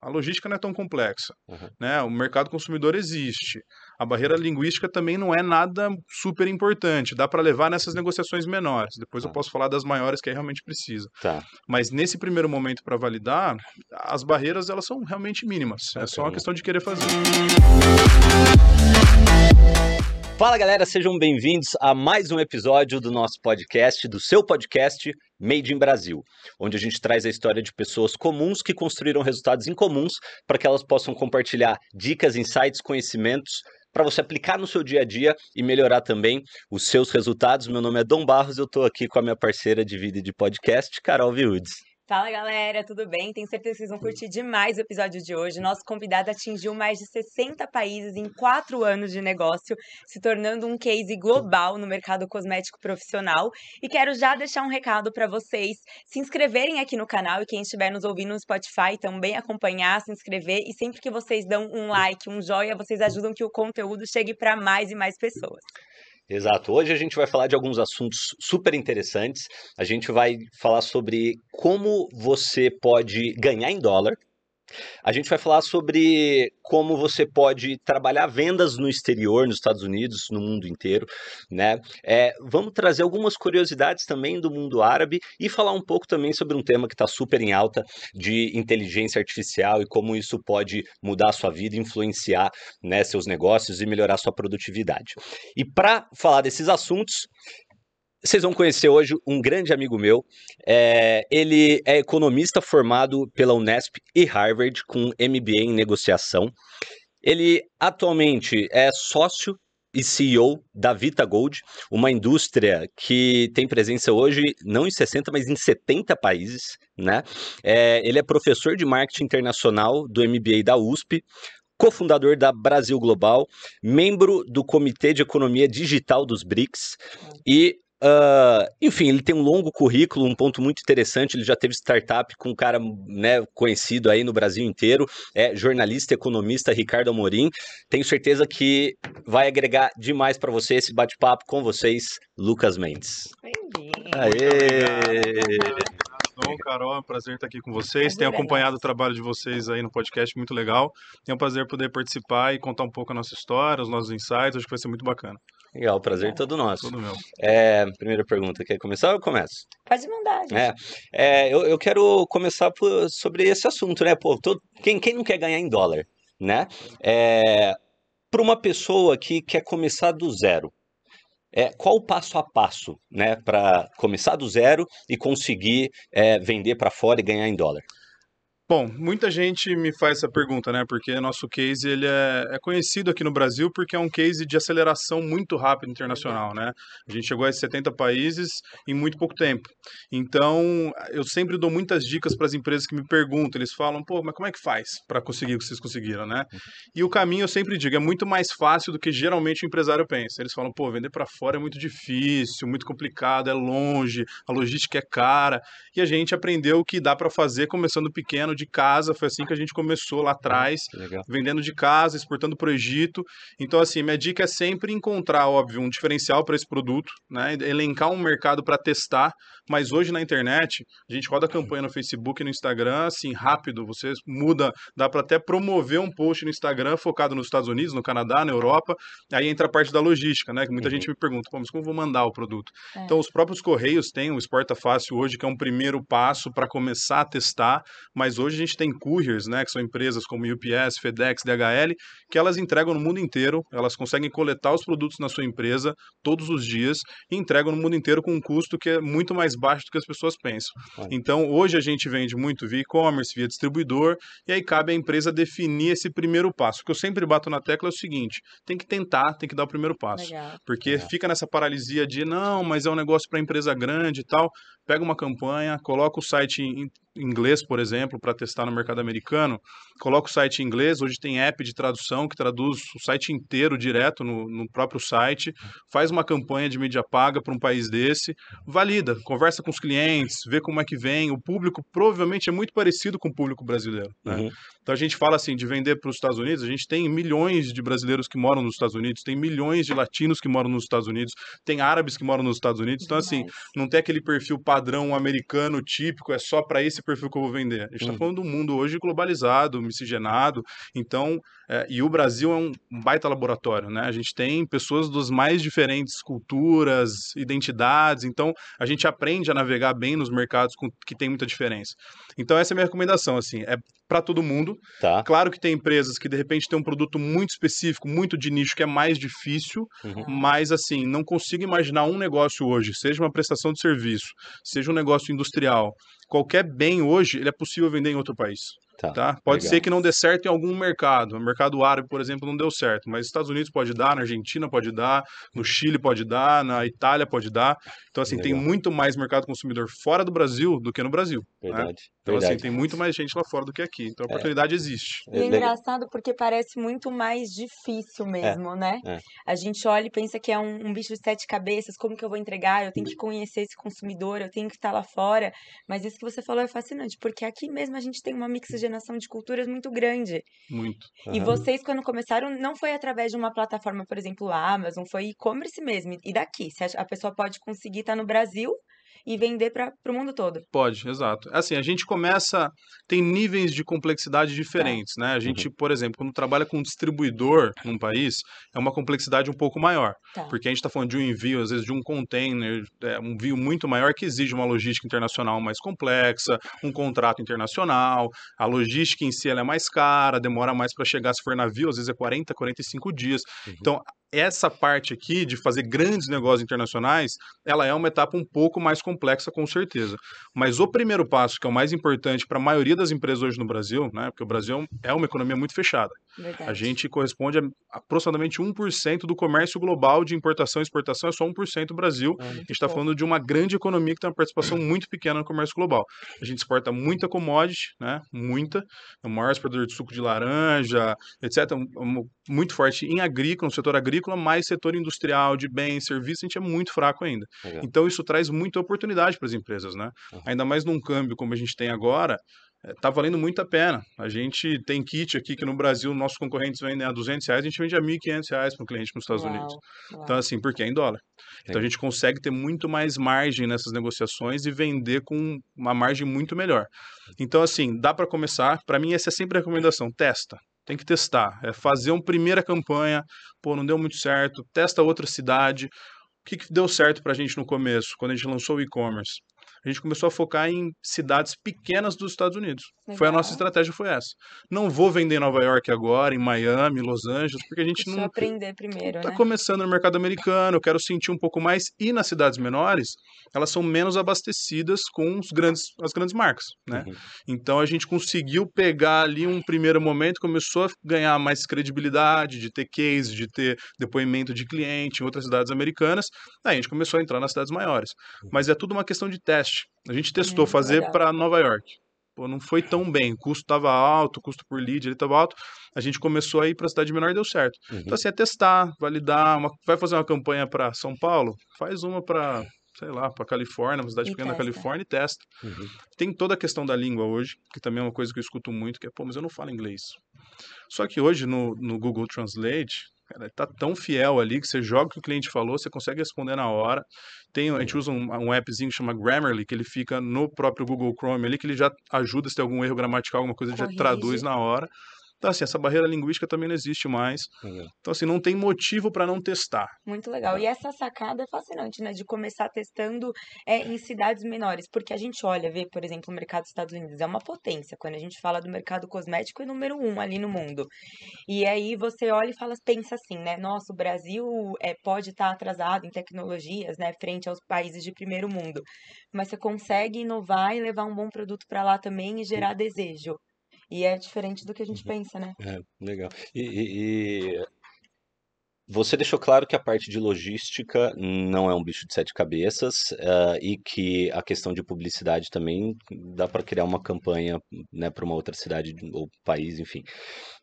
A logística não é tão complexa, uhum. né? O mercado consumidor existe. A barreira linguística também não é nada super importante. Dá para levar nessas negociações menores. Depois tá. eu posso falar das maiores que aí realmente precisa. Tá. Mas nesse primeiro momento para validar, as barreiras elas são realmente mínimas. Okay. É só uma questão de querer fazer. Fala galera, sejam bem-vindos a mais um episódio do nosso podcast, do seu podcast Made in Brasil, onde a gente traz a história de pessoas comuns que construíram resultados incomuns para que elas possam compartilhar dicas, insights, conhecimentos para você aplicar no seu dia a dia e melhorar também os seus resultados. Meu nome é Dom Barros, eu estou aqui com a minha parceira de vida e de podcast, Carol Viudes. Fala galera, tudo bem? Tenho certeza que vocês vão curtir demais o episódio de hoje. Nosso convidado atingiu mais de 60 países em 4 anos de negócio, se tornando um case global no mercado cosmético profissional. E quero já deixar um recado para vocês se inscreverem aqui no canal e quem estiver nos ouvindo no Spotify também acompanhar, se inscrever. E sempre que vocês dão um like, um joia, vocês ajudam que o conteúdo chegue para mais e mais pessoas. Exato. Hoje a gente vai falar de alguns assuntos super interessantes. A gente vai falar sobre como você pode ganhar em dólar, a gente vai falar sobre como você pode trabalhar vendas no exterior, nos Estados Unidos, no mundo inteiro, né? É, vamos trazer algumas curiosidades também do mundo árabe e falar um pouco também sobre um tema que está super em alta de inteligência artificial e como isso pode mudar a sua vida, influenciar né, seus negócios e melhorar sua produtividade. E para falar desses assuntos, vocês vão conhecer hoje um grande amigo meu. É, ele é economista formado pela Unesp e Harvard, com MBA em negociação. Ele atualmente é sócio e CEO da Vita Gold, uma indústria que tem presença hoje não em 60, mas em 70 países. Né? É, ele é professor de marketing internacional do MBA da USP, cofundador da Brasil Global, membro do Comitê de Economia Digital dos BRICS e Uh, enfim, ele tem um longo currículo, um ponto muito interessante. Ele já teve startup com um cara né, conhecido aí no Brasil inteiro, é jornalista, economista Ricardo Amorim. Tenho certeza que vai agregar demais para você esse bate-papo com vocês, Lucas Mendes. Bem-vindo. Aê! Bom, Carol, é um prazer estar aqui com vocês. Tenho acompanhado o trabalho de vocês aí no podcast, muito legal. É um prazer poder participar e contar um pouco a nossa história, os nossos insights. Acho que vai ser muito bacana. Legal, prazer todo nosso. Todo meu. É, primeira pergunta, quer começar ou eu começo? Pode mandar, gente. É, é eu, eu quero começar por, sobre esse assunto, né? Pô, todo, quem, quem não quer ganhar em dólar, né? É, para uma pessoa que quer começar do zero, é, qual o passo a passo né, para começar do zero e conseguir é, vender para fora e ganhar em dólar? Bom, muita gente me faz essa pergunta, né? Porque nosso case ele é, é, conhecido aqui no Brasil porque é um case de aceleração muito rápida internacional, né? A gente chegou a 70 países em muito pouco tempo. Então, eu sempre dou muitas dicas para as empresas que me perguntam. Eles falam, pô, mas como é que faz para conseguir o que vocês conseguiram, né? E o caminho eu sempre digo é muito mais fácil do que geralmente o empresário pensa. Eles falam, pô, vender para fora é muito difícil, muito complicado, é longe, a logística é cara. E a gente aprendeu que dá para fazer começando pequeno de casa, foi assim que a gente começou lá atrás, vendendo de casa, exportando para o Egito. Então, assim, minha dica é sempre encontrar, óbvio, um diferencial para esse produto, né? Elencar um mercado para testar, mas hoje na internet, a gente roda campanha no Facebook e no Instagram, assim, rápido, você muda, dá para até promover um post no Instagram focado nos Estados Unidos, no Canadá, na Europa, aí entra a parte da logística, né? Que muita uhum. gente me pergunta, mas como vou mandar o produto? É. Então, os próprios Correios têm o Exporta Fácil hoje, que é um primeiro passo para começar a testar, mas hoje hoje a gente tem couriers, né, que são empresas como UPS, FedEx, DHL, que elas entregam no mundo inteiro, elas conseguem coletar os produtos na sua empresa todos os dias e entregam no mundo inteiro com um custo que é muito mais baixo do que as pessoas pensam. Então, hoje a gente vende muito via e-commerce, via distribuidor, e aí cabe à empresa definir esse primeiro passo. O que eu sempre bato na tecla é o seguinte: tem que tentar, tem que dar o primeiro passo. Legal. Porque Legal. fica nessa paralisia de não, mas é um negócio para empresa grande e tal. Pega uma campanha, coloca o site em inglês, por exemplo, para testar no mercado americano, coloca o site em inglês. Hoje tem app de tradução que traduz o site inteiro direto no, no próprio site. Faz uma campanha de mídia paga para um país desse, valida, conversa com os clientes, vê como é que vem. O público provavelmente é muito parecido com o público brasileiro. Né? Uhum. Então a gente fala assim de vender para os Estados Unidos. A gente tem milhões de brasileiros que moram nos Estados Unidos, tem milhões de latinos que moram nos Estados Unidos, tem árabes que moram nos Estados Unidos. Então assim, não tem aquele perfil padrão americano típico, é só para esse perfil que eu vou vender. A gente está Uhum. falando do mundo hoje globalizado, miscigenado, então, é, e o Brasil é um baita laboratório, né? A gente tem pessoas das mais diferentes culturas, identidades, então a gente aprende a navegar bem nos mercados com, que tem muita diferença. Então essa é a minha recomendação, assim, é para todo mundo. Tá. Claro que tem empresas que de repente têm um produto muito específico, muito de nicho, que é mais difícil, Uhum. mas assim, não consigo imaginar um negócio hoje, seja uma prestação de serviço, seja um negócio industrial, qualquer bem hoje, ele é possível vender em outro país. Tá. Tá? Pode legal. ser que não dê certo em algum mercado. O mercado árabe, por exemplo, não deu certo, mas Estados Unidos pode dar, na Argentina pode dar, no Chile pode dar, na Itália pode dar. Então, assim, tem Legal. muito mais mercado consumidor fora do Brasil do que no Brasil. né? Verdade. Então, assim, verdade. tem muito mais gente lá fora do que aqui. Então, a oportunidade existe. E é engraçado porque parece muito mais difícil mesmo, né? é. A gente olha e pensa que é um, um bicho de sete cabeças, como que eu vou entregar? Eu tenho que conhecer esse consumidor, eu tenho que estar lá fora. Mas isso que você falou é fascinante, porque aqui mesmo a gente tem uma mixigenação de culturas muito grande. Muito. E Aham. vocês, quando começaram, não foi através de uma plataforma, por exemplo, a Amazon, foi e-commerce mesmo. E daqui, a pessoa pode conseguir estar no Brasil e vender para o mundo todo. Pode, exato. Assim, a gente começa. Tem níveis de complexidade diferentes, né? A gente, por exemplo, quando trabalha com um distribuidor num país, é uma complexidade um pouco maior. Tá. Porque a gente está falando de um envio, às vezes, de um container, é, um envio muito maior que exige uma logística internacional mais complexa, um contrato internacional. A logística em si ela é mais cara, demora mais para chegar se for navio, às vezes é 40, 45 dias. Uhum. Então, essa parte aqui de fazer grandes negócios internacionais, ela é uma etapa um pouco mais complexa, com certeza. Mas o primeiro passo, que é o mais importante para a maioria das empresas hoje no Brasil, né? Porque o Brasil é uma economia muito fechada. Verdade. A gente corresponde a aproximadamente 1% do comércio global de importação e exportação, é só 1% do Brasil. Ah, A gente está falando de uma grande economia que tem uma participação muito pequena no comércio global. A gente exporta muita commodity, né? Muita. É o maior exportador de suco de laranja, etc. Muito forte em agrícola, no setor agrícola, mas setor industrial, de bens, serviços, a gente é muito fraco ainda. Legal. Então isso traz muita oportunidade para as empresas, né? Uhum. Ainda mais num câmbio como a gente tem agora, eh, tá valendo muito a pena. A gente tem kit aqui que no Brasil nossos concorrentes vendem a 200 reais, a gente vende a 1.500 reais para o cliente nos Estados Uau, Unidos. uau. Então assim, porque é em dólar. Então a gente consegue ter muito mais margem nessas negociações e vender com uma margem muito melhor. Então assim, dá para começar. Para mim essa é sempre a recomendação, testa. Tem que testar, é fazer uma primeira campanha, pô, não deu muito certo, testa outra cidade. O que, que deu certo para a gente no começo, quando a gente lançou o e-commerce? A gente começou a focar em cidades pequenas dos Estados Unidos. Foi a nossa Legal. estratégia, foi essa. Não vou vender em Nova York agora, em Miami, Los Angeles, porque a gente Deixa eu não aprender primeiro, está né? começando no mercado americano, eu quero sentir um pouco mais. E nas cidades menores, elas são menos abastecidas com os grandes, as grandes marcas, né? Uhum. Então a gente conseguiu pegar ali um primeiro momento, começou a ganhar mais credibilidade, de ter case, de ter depoimento de cliente em outras cidades americanas. Aí a gente começou a entrar nas cidades maiores. Mas é tudo uma questão de teste. A gente testou Muito fazer para Nova York. Pô, não foi tão bem, o custo estava alto, o custo por lead estava alto. A gente começou a ir para a cidade menor e deu certo. Uhum. Então, assim, é testar, validar. Uma, vai fazer uma campanha para São Paulo? Faz uma para, sei lá, para Califórnia, uma cidade E pequena da. Califórnia e testa. Uhum. Tem toda a questão da língua hoje, que também é uma coisa que eu escuto muito, que é, pô, mas eu não falo inglês. Só que hoje no, no Google Translate, cara, tá tão fiel ali que você joga o que o cliente falou, você consegue responder na hora. Tem, a gente usa um, um appzinho que chama Grammarly, que ele fica no próprio Google Chrome ali, que ele já ajuda se tem algum erro gramatical, alguma coisa, ele já traduz na hora. Então, assim, essa barreira linguística também não existe mais. Legal. Então, assim, não tem motivo para não testar. Muito legal. E essa sacada é fascinante, né? De começar testando é, em cidades menores. Porque a gente olha, vê, por exemplo, o mercado dos Estados Unidos. É uma potência. Quando a gente fala do mercado cosmético, é número um ali no mundo. E aí você olha e fala, pensa assim, né? Nossa, o Brasil é, pode estar atrasado em tecnologias, né? Frente aos países de primeiro mundo. Mas você consegue inovar e levar um bom produto para lá também e gerar desejo. E é diferente do que a gente pensa, né? É, legal. E, e- e você deixou claro que a parte de logística não é um bicho de sete cabeças, ah, e que a questão de publicidade também dá para criar uma campanha, né, para uma outra cidade ou país, enfim.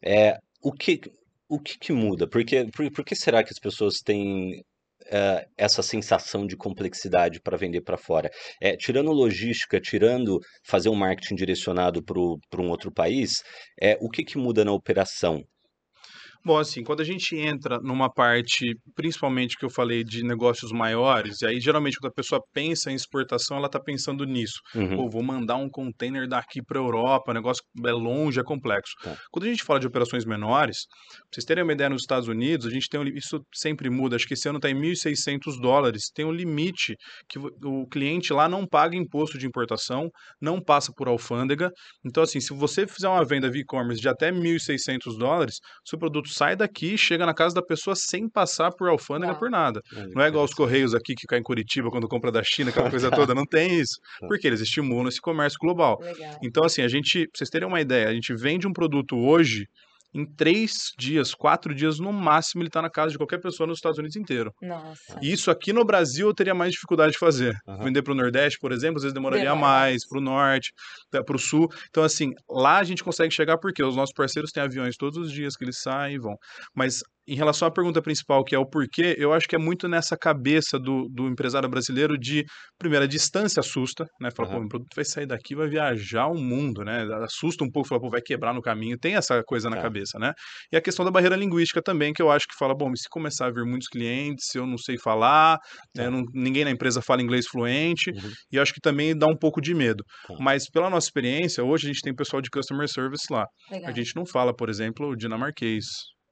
É, o que, o que que muda? Porque, por, por que será que as pessoas têm eh, essa sensação de complexidade para vender para fora? É, tirando logística, tirando fazer um marketing direcionado para um outro país, é, o que que muda na operação? Bom, assim, quando a gente entra numa parte, principalmente que eu falei de negócios maiores, e aí geralmente quando a pessoa pensa em exportação, ela está pensando nisso. Uhum. Pô, vou mandar um container daqui para Europa, o negócio é longe, é complexo. Tá. Quando a gente fala de operações menores, pra vocês terem uma ideia, nos Estados Unidos, a gente tem um, isso sempre muda, acho que esse ano está em 1.600 dólares, tem um limite que o cliente lá não paga imposto de importação, não passa por alfândega. Então, assim, se você fizer uma venda via e-commerce de até 1.600 dólares, seu produto sai daqui, chega na casa da pessoa sem passar por alfândega Uau. por nada. Não é igual os Correios aqui que caem em Curitiba quando compra da China, aquela coisa toda. Não tem isso. Tá. Porque eles estimulam esse comércio global. Legal. Então, assim, a gente, pra vocês terem uma ideia, a gente vende um produto hoje, em três dias, quatro dias no máximo, ele está na casa de qualquer pessoa nos Estados Unidos inteiro. Nossa. E isso aqui no Brasil eu teria mais dificuldade de fazer. Aham. Vender para o Nordeste, por exemplo, às vezes demoraria Demora mais, para o Norte, para o Sul. Então, assim, lá a gente consegue chegar porque os nossos parceiros têm aviões todos os dias que eles saem e vão. Mas em relação à pergunta principal, que é o porquê, eu acho que é muito nessa cabeça do, do empresário brasileiro de, primeiro, a distância assusta, né? Fala, Aham. pô, o produto vai sair daqui, vai viajar o mundo, né? Assusta um pouco, fala, pô, vai quebrar no caminho. Tem essa coisa na Tá. cabeça, né? E a questão da barreira linguística também, que eu acho que fala, bom, se começar a vir muitos clientes, eu não sei falar, né, Tá. não- ninguém na empresa fala inglês fluente, Uhum. e eu acho que também dá um pouco de medo. Tá. Mas pela nossa experiência, hoje a gente tem pessoal de customer service lá. Legal. A gente não fala, por exemplo, dinamarquês,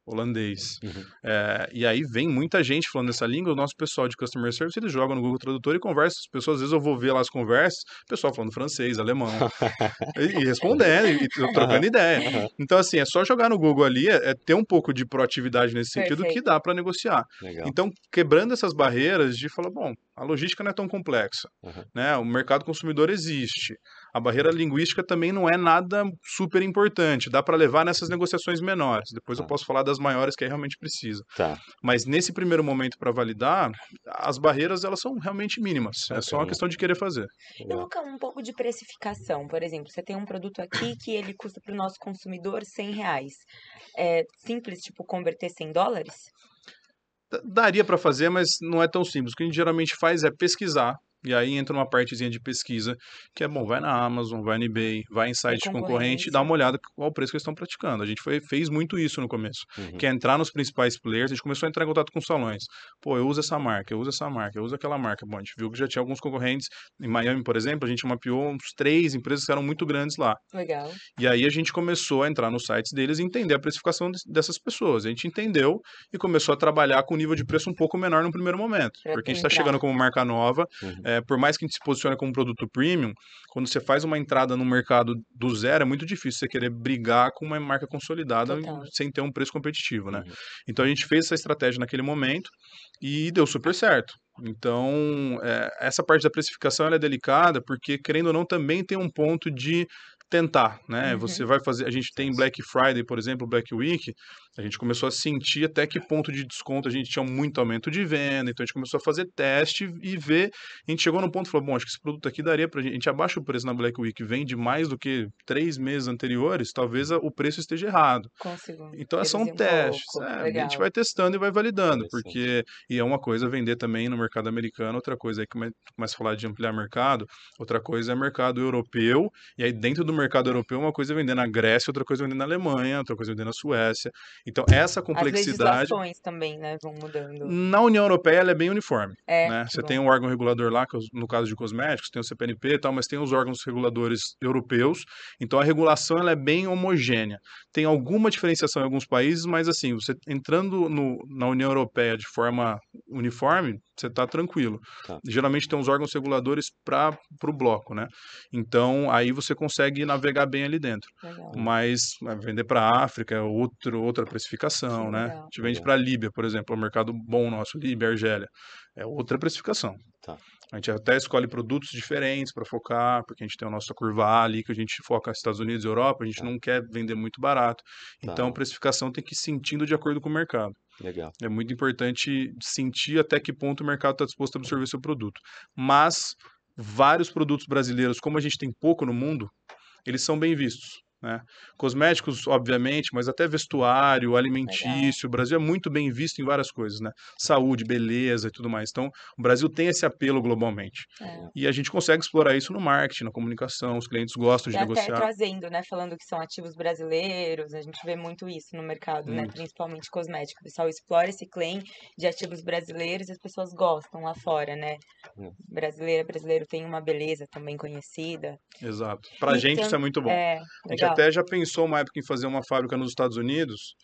holandês. Uhum. É, e aí vem muita gente falando essa língua, o nosso pessoal de customer service, eles jogam no Google Tradutor e conversam. As pessoas, às vezes eu vou ver lá as conversas, o pessoal falando francês, alemão, e, e respondendo, e, e trocando ideia. Aham. Então, assim, é só jogar no Google ali, é, é ter um pouco de proatividade nesse sentido que Perfeito. dá para negociar. Legal. Então, quebrando essas barreiras de falar, bom, a logística não é tão complexa, Uhum. né? O mercado consumidor existe. A barreira linguística também não é nada super importante, dá para levar nessas negociações menores. Depois eu Tá. posso falar das maiores que aí realmente precisa. Tá. Mas nesse primeiro momento para validar, as barreiras elas são realmente mínimas. É só uma questão de querer fazer. E. Luca, um pouco de precificação, por exemplo, você tem um produto aqui que ele custa para o nosso consumidor 100 reais. É simples, tipo, converter 100 dólares? Daria para fazer, mas não é tão simples. O que a gente geralmente faz é pesquisar. E aí entra uma partezinha de pesquisa, que é bom, vai na Amazon, vai no eBay, vai em site concorrente e dá uma olhada qual o preço que eles estão praticando. A gente foi, fez muito isso no começo. Uhum. que é entrar nos principais players, a gente começou a entrar em contato com salões. Pô, eu uso essa marca, eu uso essa marca, eu uso aquela marca. Bom, a gente viu que já tinha alguns concorrentes. Em Miami, por exemplo, a gente mapeou uns três empresas que eram muito grandes lá. Legal. E aí a gente começou a entrar nos sites deles e entender a precificação des- dessas pessoas. A gente entendeu e começou a trabalhar com um nível de preço um pouco menor no primeiro momento. Pra Porque a gente está chegando como marca nova, Uhum. é, por mais que a gente se posicione como produto premium, quando você faz uma entrada no mercado do zero, é muito difícil você querer brigar com uma marca consolidada Total. sem ter um preço competitivo, né? Uhum. Então a gente fez essa estratégia naquele momento e deu super certo. Então, é, essa parte da precificação ela é delicada, porque, querendo ou não, também tem um ponto de tentar, né? Uhum. Você vai fazer, a gente tem Black Friday, por exemplo, Black Week, a gente começou a sentir até que ponto de desconto a gente tinha muito aumento de venda, então a gente começou a fazer teste e ver, a gente chegou num ponto e falou, bom, acho que esse produto aqui daria pra gente, a gente abaixa o preço na Black Week, vende mais do que três meses anteriores, talvez o preço esteja errado. Consigo. Então são reduzir um testes. é, a gente vai testando e vai validando, porque e é uma coisa vender também no mercado americano, outra coisa aí que come- começa a falar de ampliar mercado, outra coisa é mercado europeu, e aí dentro do mercado europeu uma coisa é vender na Grécia, outra coisa é vender na Alemanha, outra coisa é vender na Suécia. Então essa As complexidade legislações também, né, vão mudando. na União Europeia ela é bem uniforme. É, né? Você bom. tem um órgão regulador lá, no caso de cosméticos, tem o CPNP e tal, mas tem os órgãos reguladores europeus. Então a regulação ela é bem homogênea. Tem alguma diferenciação em alguns países, mas assim, você entrando no- na União Europeia de forma uniforme, você está tranquilo. Tá. Geralmente tem uns órgãos reguladores para o bloco, né? Então aí você consegue navegar bem ali dentro. Legal. Mas é, vender para a África é outro, outra precificação, Sim, né? legal. A gente vende para a Líbia, por exemplo, é um mercado bom nosso, Líbia, Argélia. É outra precificação. Tá. A gente até escolhe produtos diferentes para focar, porque a gente tem a nossa curva A ali, que a gente foca nos Estados Unidos e Europa, a gente Tá. não quer vender muito barato. Então, Tá. a precificação tem que ir sentindo de acordo com o mercado. Legal. É muito importante sentir até que ponto o mercado está disposto a absorver seu produto. Mas vários produtos brasileiros, como a gente tem pouco no mundo, eles são bem vistos. Né? Cosméticos, obviamente, mas até vestuário, alimentício. O Brasil é muito bem visto em várias coisas, né? Saúde, beleza e tudo mais. Então, o Brasil tem esse apelo globalmente. É. E a gente consegue explorar isso no marketing, na comunicação. Os clientes gostam de E até negociar. trazendo, né? Falando que são ativos brasileiros, a gente vê muito isso no mercado, né? Muito. Principalmente cosmético. O pessoal explora esse claim de ativos brasileiros e as pessoas gostam lá fora, né? Hum. Brasileira, brasileiro tem uma beleza também conhecida. Exato. Pra E gente isso é muito bom. É, legal. Até já pensou uma época em fazer uma fábrica nos Estados Unidos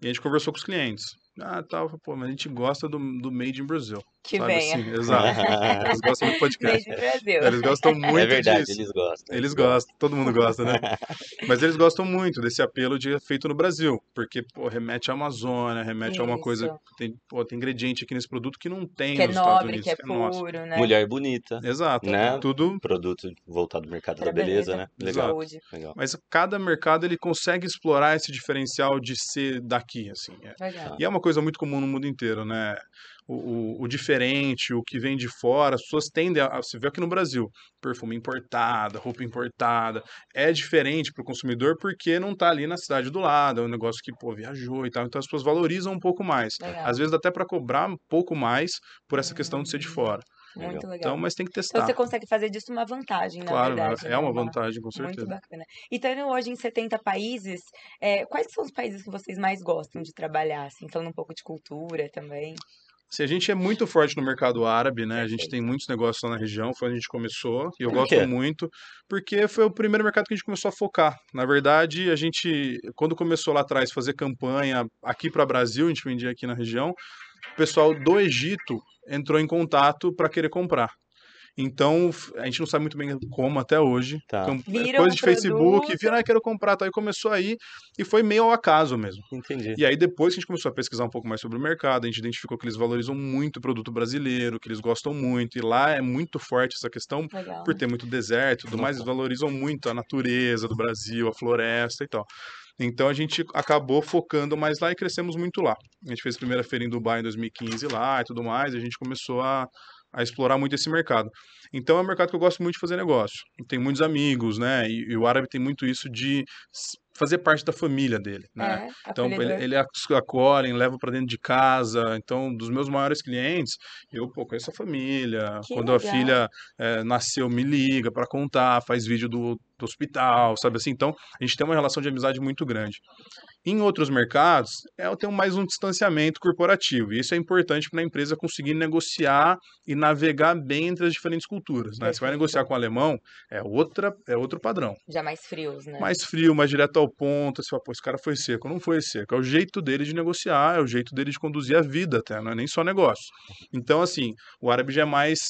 e a gente conversou com os clientes. Ah, tal, pô, mas a gente gosta do, do Made in Brasil. Que sabe venha. assim? Exato. Eles gostam do podcast. Brasil. Eles gostam muito é verdade, disso. eles gostam. Eles gostam, todo mundo gosta, né? Mas eles gostam muito desse apelo de feito no Brasil, porque pô, remete à Amazônia, remete a uma coisa, Isso. tem, pô, tem ingrediente aqui nesse produto que não tem Que é nos Estados nobre, Unidos, que é nosso. puro, né? Mulher bonita, Exato, Né? tudo. produto voltado ao mercado Pra da beleza, né? beleza, Legal, Saúde. legal. Mas cada mercado ele consegue explorar esse diferencial de ser daqui, assim. é. Legal. E é uma coisa muito comum no mundo inteiro, né? O, o, o diferente, o que vem de fora, as pessoas tendem a. Você vê aqui no Brasil, perfume importada, roupa importada. É diferente para o consumidor porque não está ali na cidade do lado, é um negócio que, pô, viajou e tal. Então as pessoas valorizam um pouco mais. Legal. Às vezes até para cobrar um pouco mais por essa questão de ser de Hum, fora. Muito legal. Então, mas tem que Então testar. você consegue fazer disso uma vantagem, na Claro, verdade. é né? uma vantagem, com Muito certeza. bacana. E estando hoje em 70 países, é, quais são os países que vocês mais gostam de trabalhar? Assim, falando um pouco de cultura também. Se a gente é muito forte no mercado árabe, né? A gente tem muitos negócios lá na região, foi onde a gente começou, e eu Por gosto quê? muito, porque foi o primeiro mercado que a gente começou a focar. Na verdade, a gente, quando começou lá atrás fazer campanha aqui para Brasil, a gente vendia aqui na região, o pessoal do Egito entrou em contato para querer comprar. Então, a gente não sabe muito bem como até hoje. Tá. Cam- Viram Coisa de Facebook, produto. viram, ah, quero comprar, tá? Aí começou aí, e foi meio ao acaso mesmo. Entendi. E aí, depois que a gente começou a pesquisar um pouco mais sobre o mercado, a gente identificou que eles valorizam muito o produto brasileiro, que eles gostam muito, e lá é muito forte essa questão, Legal. por ter muito deserto e tudo mais, eles valorizam muito a natureza do Brasil, a floresta e tal. Então a gente acabou focando mais lá e crescemos muito lá. A gente fez a primeira feira em Dubai em 2015 lá e tudo mais, e a gente começou a, a explorar muito esse mercado. Então é um mercado que eu gosto muito de fazer negócio. Tem muitos amigos, né? E, e o árabe tem muito isso de fazer parte da família dele, né? É, Então, ele, ele ac- acolhem, levam para dentro de casa. Então, dos meus maiores clientes, eu pô, conheço a família. Que Quando a legal. filha eh, nasceu, me liga para contar, faz vídeo do, do hospital, sabe assim? Então, a gente tem uma relação de amizade muito grande. Em outros mercados, é, eu tenho mais um distanciamento corporativo. E isso é importante para a empresa conseguir negociar e navegar bem entre as diferentes culturas. Né? Você vai negociar com o alemão, é, outra, é outro padrão Já mais frios, né? mais frio, mais direto ao ponto. Você fala, pô, esse cara foi seco. Não foi seco. É o jeito dele de negociar, é o jeito dele de conduzir a vida até, não é nem só negócio. Então, assim, o árabe já é mais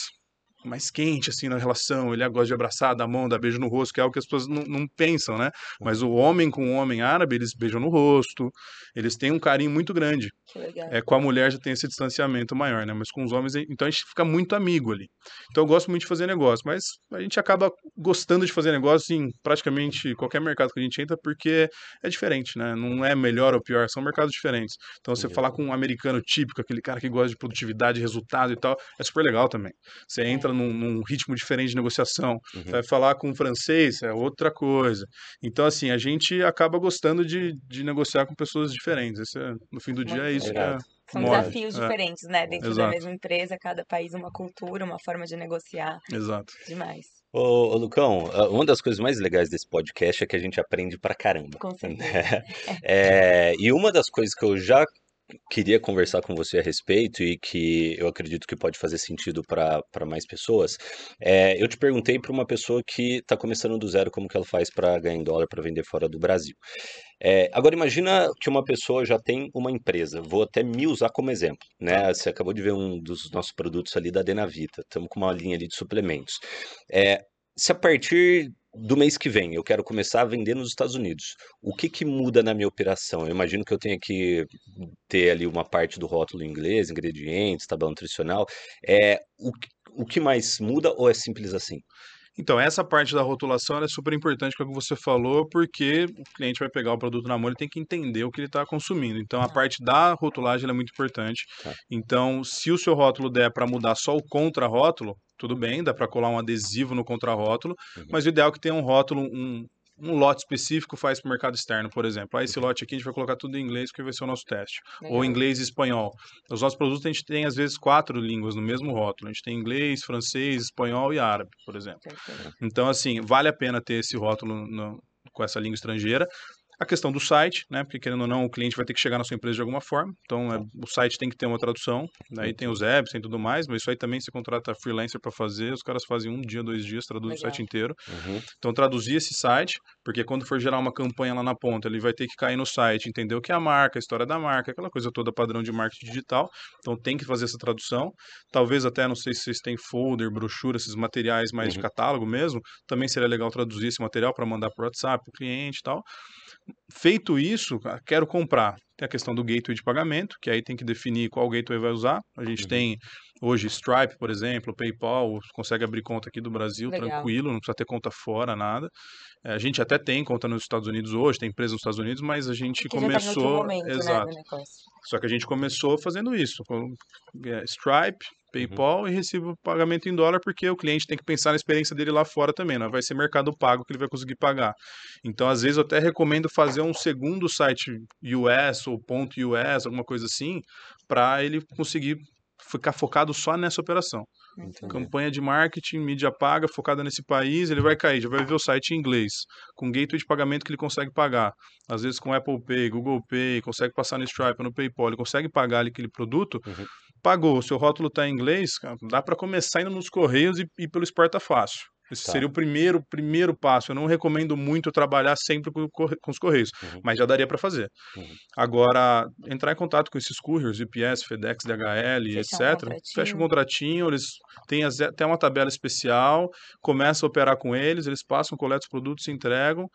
mais quente, assim, na relação. Ele gosta de abraçar, dar mão, dar beijo no rosto, que é algo que as pessoas não, não pensam, né? Mas o homem com o homem árabe, eles beijam no rosto, eles têm um carinho muito grande. É, com a mulher já tem esse distanciamento maior, né? Mas com os homens, então a gente fica muito amigo ali. Então eu gosto muito de fazer negócio, mas a gente acaba gostando de fazer negócio em praticamente qualquer mercado que a gente entra, porque é diferente, né? Não é melhor ou pior, são mercados diferentes. Então você falar com um americano típico, aquele cara que gosta de produtividade, resultado e tal, é super legal também. Você entra num, num ritmo diferente de negociação. Uhum. Vai falar com um francês, é outra coisa. Então, assim, a gente acaba gostando de, de negociar com pessoas diferentes. Esse é, no fim do dia é isso que legal. é. São mora. desafios É. diferentes, né? Dentro da Exato. mesma empresa, cada país uma cultura, uma forma de negociar. Exato. Demais. Ô, ô, Lucão, uma das coisas mais legais desse podcast é que a gente aprende pra caramba. Com certeza. É, e uma das coisas que eu já queria conversar com você a respeito e que eu acredito que pode fazer sentido para mais pessoas, é, eu te perguntei para uma pessoa que está começando do zero como que ela faz para ganhar em dólar para vender fora do Brasil. É, agora imagina que uma pessoa já tem uma empresa, vou até me usar como exemplo, né? Você acabou de ver um dos nossos produtos ali da Denavita, estamos com uma linha ali de suplementos. É, se a partir do mês que vem eu quero começar a vender nos Estados Unidos, o que que muda na minha operação? Eu imagino que eu tenha que ter ali uma parte do rótulo em inglês, ingredientes, tabela nutricional. É, o, o que mais muda ou é simples assim? Então, essa parte da rotulação é super importante com o que você falou, porque o cliente vai pegar o produto na mão, ele tem que entender o que ele está consumindo. Então, a Tá. parte da rotulagem é muito importante. Tá. Então, se o seu rótulo der para mudar só o contra-rótulo, tudo bem, dá para colar um adesivo no contra-rótulo, Uhum. mas o ideal é que tenha um rótulo, um, um lote específico faz para o mercado externo, por exemplo. Aí esse lote aqui a gente vai colocar tudo em inglês, que vai ser o nosso teste. Legal. Ou inglês e espanhol. Os nossos produtos a gente tem, às vezes, quatro línguas no mesmo rótulo. A gente tem inglês, francês, espanhol e árabe, por exemplo. Então, assim, vale a pena ter esse rótulo no- com essa língua estrangeira. A questão do site, né? Porque querendo ou não, o cliente vai ter que chegar na sua empresa de alguma forma. Então, é, o site tem que ter uma tradução. Daí tem os apps, tem tudo mais, mas isso aí também você contrata freelancer para fazer. Os caras fazem um dia, dois dias, traduzem o site inteiro. Uhum. Então, traduzir esse site, porque quando for gerar uma campanha lá na ponta, ele vai ter que cair no site, entender o que é a marca, a história da marca, aquela coisa toda padrão de marketing digital. Então, tem que fazer essa tradução. Talvez até, não sei se vocês têm folder, brochura, esses materiais mais de Uhum. catálogo mesmo. Também seria legal traduzir esse material para mandar para o WhatsApp, o cliente e tal. Feito isso, cara, quero comprar. Tem a questão do gateway de pagamento, que aí tem que definir qual gateway vai usar. A gente Uhum. tem hoje Stripe, por exemplo, PayPal, consegue abrir conta aqui do Brasil Legal. tranquilo, não precisa ter conta fora, nada. É, A gente até tem conta nos Estados Unidos hoje, tem empresa nos Estados Unidos, mas a gente Que já tá começou. momento, né, exato. negócio. Só que a gente começou fazendo isso, com é, Stripe, PayPal e recebo pagamento em dólar, porque o cliente tem que pensar na experiência dele lá fora também, não vai ser mercado pago que ele vai conseguir pagar. Então, às vezes, eu até recomendo fazer um segundo site US ou ponto US, alguma coisa assim, para ele conseguir ficar focado só nessa operação. Entendi. Campanha de marketing, mídia paga, focada nesse país, ele vai cair, já vai ver o site em inglês, com gateway de pagamento que ele consegue pagar. Às vezes com Apple Pay, Google Pay, consegue passar no Stripe, no PayPal, ele consegue pagar ali aquele produto, Uhum. pagou, seu rótulo está em inglês, dá para começar indo nos correios e, e pelo Exporta Fácil. Esse Tá. seria o primeiro, primeiro passo. Eu não recomendo muito trabalhar sempre com, com os correios, Uhum. mas já daria para fazer. Uhum. Agora, entrar em contato com esses couriers, UPS, FedEx, DHL, Fechar um etc. Fecha contratinho. um contratinho, eles têm até uma tabela especial, começa a operar com eles, eles passam, coletam os produtos, entregam.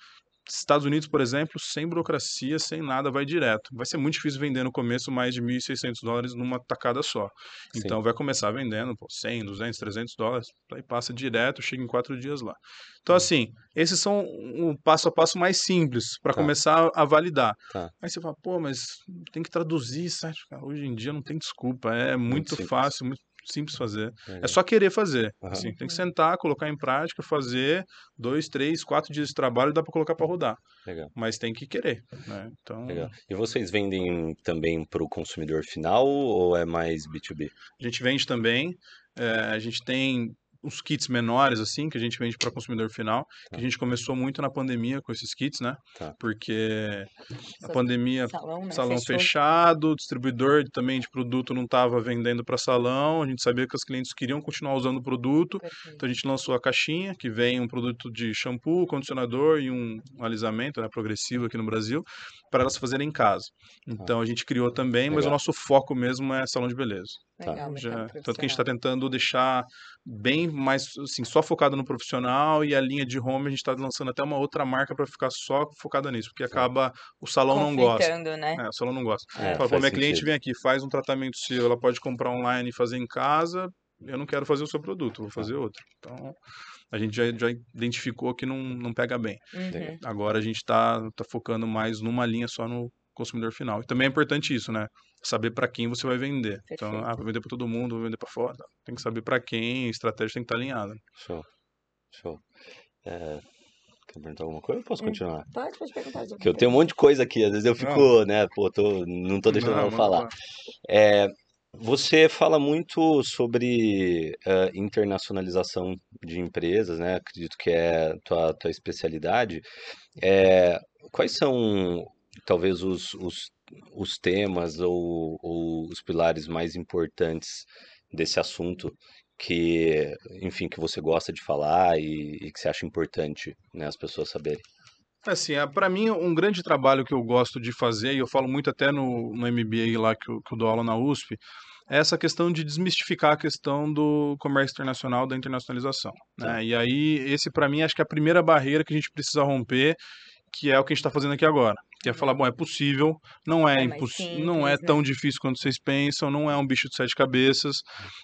Estados Unidos, por exemplo, sem burocracia, sem nada, vai direto. Vai ser muito difícil vender no começo mais de 1.600 dólares numa tacada só. Sim. Então vai começar vendendo pô, 100, 200, 300 dólares, aí passa direto, chega em quatro dias lá. Então, assim, esses são o passo a passo mais simples para Tá. começar a validar. Tá. Aí você fala, pô, mas tem que traduzir, sabe? Hoje em dia não tem desculpa, é muito, simples. fácil, muito simples fazer. É só querer fazer. Aham. Assim, tem que sentar, colocar em prática, fazer dois, três, quatro dias de trabalho dá para colocar para rodar. Legal. Mas tem que querer, né? Então, Legal. E vocês vendem também para o consumidor final ou é mais B2B? a gente vende também. é, a gente tem uns kits menores, assim, que a gente vende para consumidor final. Que a gente começou muito na pandemia com esses kits, né? Tá. Porque a pandemia Salão, né? salão Fechou. fechado, distribuidor também de produto não estava vendendo para salão, a gente sabia que os clientes queriam continuar usando o produto, Perfeito. então a gente lançou a caixinha, que vem um produto de shampoo, condicionador e um alisamento né, progressivo aqui no Brasil, para elas fazerem em casa. Então a gente criou também, mas o Legal. nosso foco mesmo é salão de beleza. Legal, Já- mercado tanto que a gente está tentando deixar bem mais, assim, só focado no profissional e a linha de home a gente está lançando até uma outra marca para ficar só focada nisso, porque acaba o salão não gosta. Né? É, o salão não gosta. É, Fala, minha cliente sentido. vem aqui, faz um tratamento seu, ela pode comprar online e fazer em casa, eu não quero fazer o seu produto, vou fazer outro. Então, a gente já, já identificou que não, não pega bem. Uhum. Agora a gente está tá focando mais numa linha só no consumidor final. E também é importante isso, né? Saber para quem você vai vender. Então, Perfeito. ah, vou vender para todo mundo, vou vender para fora. Tem que saber para quem, a estratégia tem que estar alinhada. Show. Show. É, Quer perguntar alguma coisa ou posso Hum. continuar? Pode, pode perguntar. de Porque eu tenho um monte de coisa aqui, às vezes eu fico, né, pô, tô, não tô deixando Não, falar. É, você fala muito sobre eh, internacionalização de empresas, né? Acredito que é tua, tua especialidade. É, quais são, talvez, os, os, os temas ou, ou os pilares mais importantes desse assunto que, enfim, que você gosta de falar e, e que você acha importante, né, as pessoas saberem? Assim, para mim, um grande trabalho que eu gosto de fazer, e eu falo muito até no, no MBA lá que eu, que eu dou aula na USP, é essa questão de desmistificar a questão do comércio internacional, da internacionalização. Né? E aí, esse para mim, acho que é a primeira barreira que a gente precisa romper, que é o que a gente está fazendo aqui agora, Que é falar, bom, é possível, não é, É impossível, não é né? tão difícil quanto vocês pensam, não é um bicho de sete cabeças,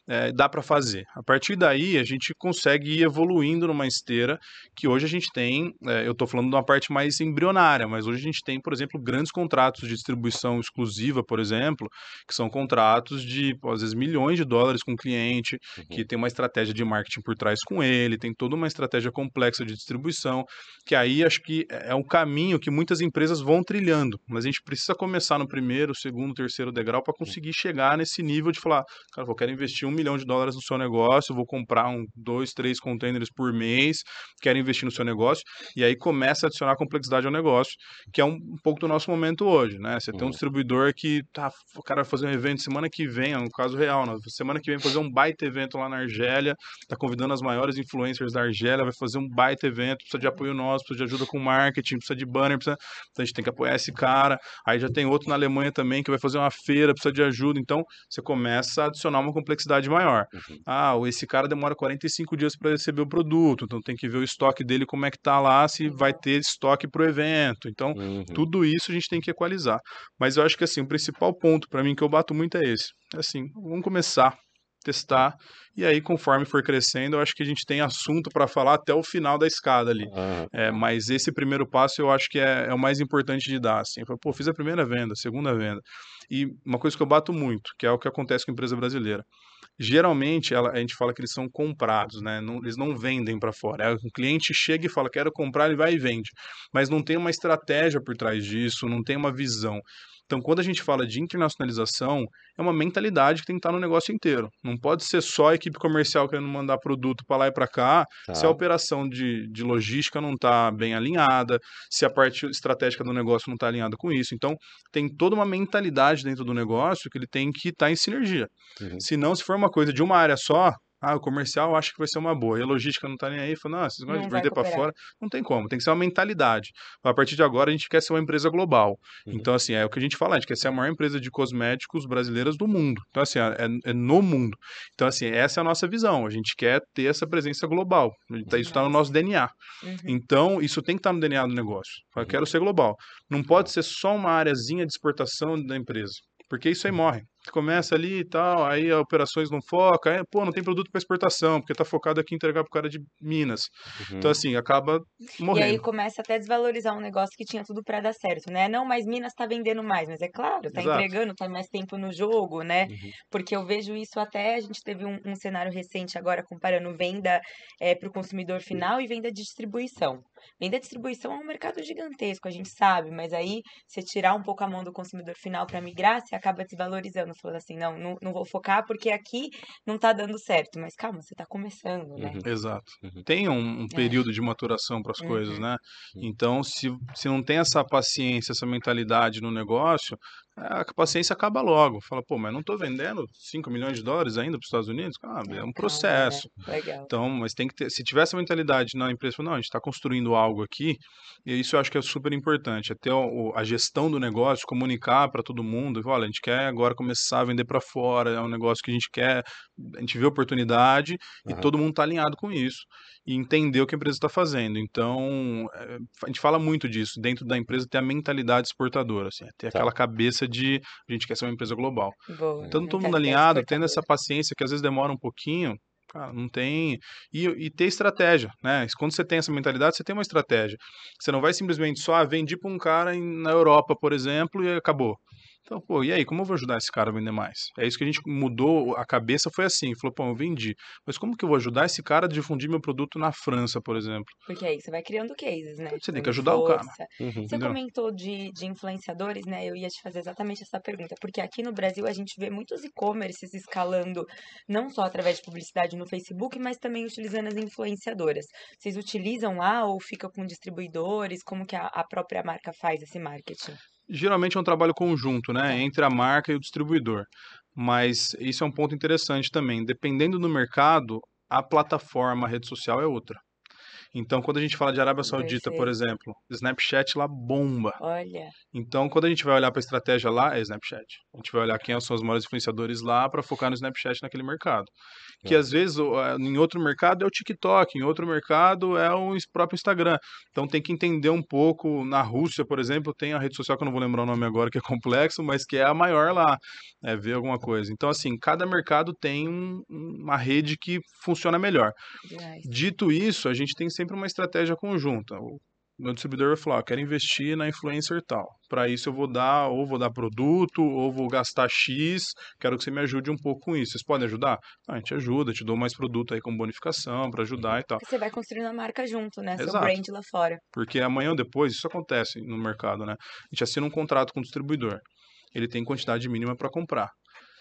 é, dá para fazer. A partir daí, a gente consegue ir evoluindo numa esteira que hoje a gente tem, é, eu estou falando de uma parte mais embrionária, mas hoje a gente tem, por exemplo, grandes contratos de distribuição exclusiva, por exemplo, que são contratos de, às vezes, milhões de dólares com o cliente, que tem uma estratégia de marketing por trás com ele, tem toda uma estratégia complexa de distribuição, que aí acho que é um caminho que muitas empresas vão trilhando, mas a gente precisa começar no primeiro, segundo, terceiro degrau para conseguir chegar nesse nível de falar, cara, eu quero investir um milhão de dólares no seu negócio, vou comprar um, dois, três containers por mês, quero investir no seu negócio, e aí começa a adicionar complexidade ao negócio, que é um, um pouco do nosso momento hoje, né? Você tem um Uhum. distribuidor que tá, o cara vai fazer um evento semana que vem, é um caso real, né? semana que vem fazer um baita evento lá na Argélia, tá convidando as maiores influencers da Argélia, vai fazer um baita evento, precisa de apoio nosso, precisa de ajuda com marketing, precisa de banner, precisa... então a gente tem que esse cara. Aí já tem outro na Alemanha também que vai fazer uma feira, precisa de ajuda. Então você começa a adicionar uma complexidade maior. Uhum. Ah, esse cara demora 45 dias para receber o produto, então tem que ver o estoque dele como é que tá lá, se vai ter estoque pro evento. Então Uhum. tudo isso a gente tem que equalizar. Mas eu acho que assim, o principal ponto para mim que eu bato muito é esse. É assim, vamos começar, testar, e aí conforme for crescendo, eu acho que a gente tem assunto para falar até o final da escada ali. É, mas esse primeiro passo eu acho que é, é o mais importante de dar. Assim. Pô, fiz a primeira venda, a segunda venda. E uma coisa que eu bato muito, que é o que acontece com a empresa brasileira. Geralmente ela- a gente fala que eles são comprados, né? Não- eles não vendem para fora. É, o cliente chega e fala, quero comprar, ele vai e vende. Mas não tem uma estratégia por trás disso, não tem uma visão. Então, quando a gente fala de internacionalização, é uma mentalidade que tem que estar no negócio inteiro. Não pode ser só a equipe comercial querendo mandar produto para lá e para cá, se a Tá. operação de, de logística não está bem alinhada, se a parte estratégica do negócio não está alinhada com isso. Então, tem toda uma mentalidade dentro do negócio que ele tem que estar em sinergia. Uhum. Se não, se for uma coisa de uma área só, ah, o comercial acha que vai ser uma boa, e a logística não está nem aí, fala, não, vocês gostam Não de vai vender para fora, não tem como, tem que ser uma mentalidade. A partir de agora, a gente quer ser uma empresa global. Uhum. Então, assim, é o que a gente fala, a gente quer ser a maior empresa de cosméticos brasileiras do mundo. Então, assim, é, é no mundo. Então, assim, essa é a nossa visão. A gente quer ter essa presença global. Tá- Isso está no nosso DNA. Uhum. Então, isso tem que estar no DNA do negócio. Eu Uhum. quero ser global. Não pode ser só uma areazinha de exportação da empresa. Porque isso aí morre. Começa ali e tal, aí as operações não focam, aí, pô, não tem produto para exportação, porque tá focado aqui em entregar pro cara de Minas. Uhum. Então, assim, acaba E aí morrendo. começa até a desvalorizar um negócio que tinha tudo pra dar certo, né? Não, mas Minas tá vendendo mais, mas é claro, tá Exato. entregando, tá mais tempo no jogo, né? Uhum. Porque eu vejo isso até, a gente teve um, um cenário recente agora comparando venda é, para o consumidor final e venda de distribuição. Venda de distribuição é um mercado gigantesco, a gente sabe, mas aí você tirar um pouco a mão do consumidor final para migrar, você acaba desvalorizando, falando assim, não, não, não vou focar porque aqui não tá dando certo. Mas calma, você tá começando, né? Uhum. Exato. Uhum. Tem um, um É. período de maturação para as coisas, Uhum. né? Então, se, se não tem essa paciência, essa mentalidade no negócio, a paciência acaba logo. Fala, pô, mas não estou vendendo 5 milhões de dólares ainda para os Estados Unidos? Ah, é um Calma, processo. né? Legal. Então, mas tem que ter, se tiver essa mentalidade na empresa, não, a gente está construindo algo aqui, e isso eu acho que é super importante, até a gestão do negócio, comunicar para todo mundo, olha, a gente quer agora começar a vender para fora, é um negócio que a gente quer, a gente vê oportunidade e Aham. todo mundo está alinhado com isso e entender o que a empresa está fazendo. Então, é, a gente fala muito disso, dentro da empresa ter a mentalidade exportadora, assim, ter Tá. aquela cabeça de a gente quer ser uma empresa global. Boa. Então, todo mundo alinhado, tendo essa paciência que às vezes demora um pouquinho, cara, não tem. E, e ter estratégia, né? Quando você tem essa mentalidade, você tem uma estratégia. Você não vai simplesmente só ah, vendi para um cara em- na Europa, por exemplo, e acabou. Então, pô, e aí, como eu vou ajudar esse cara a vender mais? É isso que a gente mudou, a cabeça foi assim, falou, pô, eu vendi, mas como que eu vou ajudar esse cara a difundir meu produto na França, por exemplo? Porque aí você vai criando cases, né? Você tem que Dando ajudar o cara. força. Uhum. Você Entendeu? comentou de, de influenciadores, né? Eu ia te fazer exatamente essa pergunta, porque aqui no Brasil a gente vê muitos e-commerces escalando não só através de publicidade no Facebook, mas também utilizando as influenciadoras. Vocês utilizam lá ou fica com distribuidores? Como que a, a própria marca faz esse marketing? Geralmente é um trabalho conjunto, né, Tá. entre a marca e o distribuidor. Mas isso é um ponto interessante também. Dependendo do mercado, a plataforma, a rede social é outra. Então, quando a gente fala de Arábia Saudita, por exemplo, Snapchat lá bomba. Olha, Então, quando a gente vai olhar para a estratégia lá, é Snapchat. A gente vai olhar quem são os maiores influenciadores lá para focar no Snapchat naquele mercado. Que às vezes em outro mercado é o TikTok, em outro mercado é o próprio Instagram. Então tem que entender um pouco. Na Rússia, por exemplo, tem a rede social que eu não vou lembrar o nome agora, que é complexo, mas que é a maior lá. É ver alguma coisa. Então, assim, cada mercado tem um- uma rede que funciona melhor. Dito isso, a gente tem sempre uma estratégia conjunta. Meu distribuidor vai falar, ó, quero investir na influencer tal. Para isso eu vou dar, ou vou dar produto, ou vou gastar X, quero que você me ajude um pouco com isso. Vocês podem ajudar? Ah, a gente ajuda, te dou mais produto aí com bonificação para ajudar e tal. Você vai construindo a marca junto, né? Seu Exato. brand lá fora. Porque amanhã ou depois, isso acontece no mercado, né? A gente assina um contrato com o distribuidor. Ele tem quantidade mínima para comprar.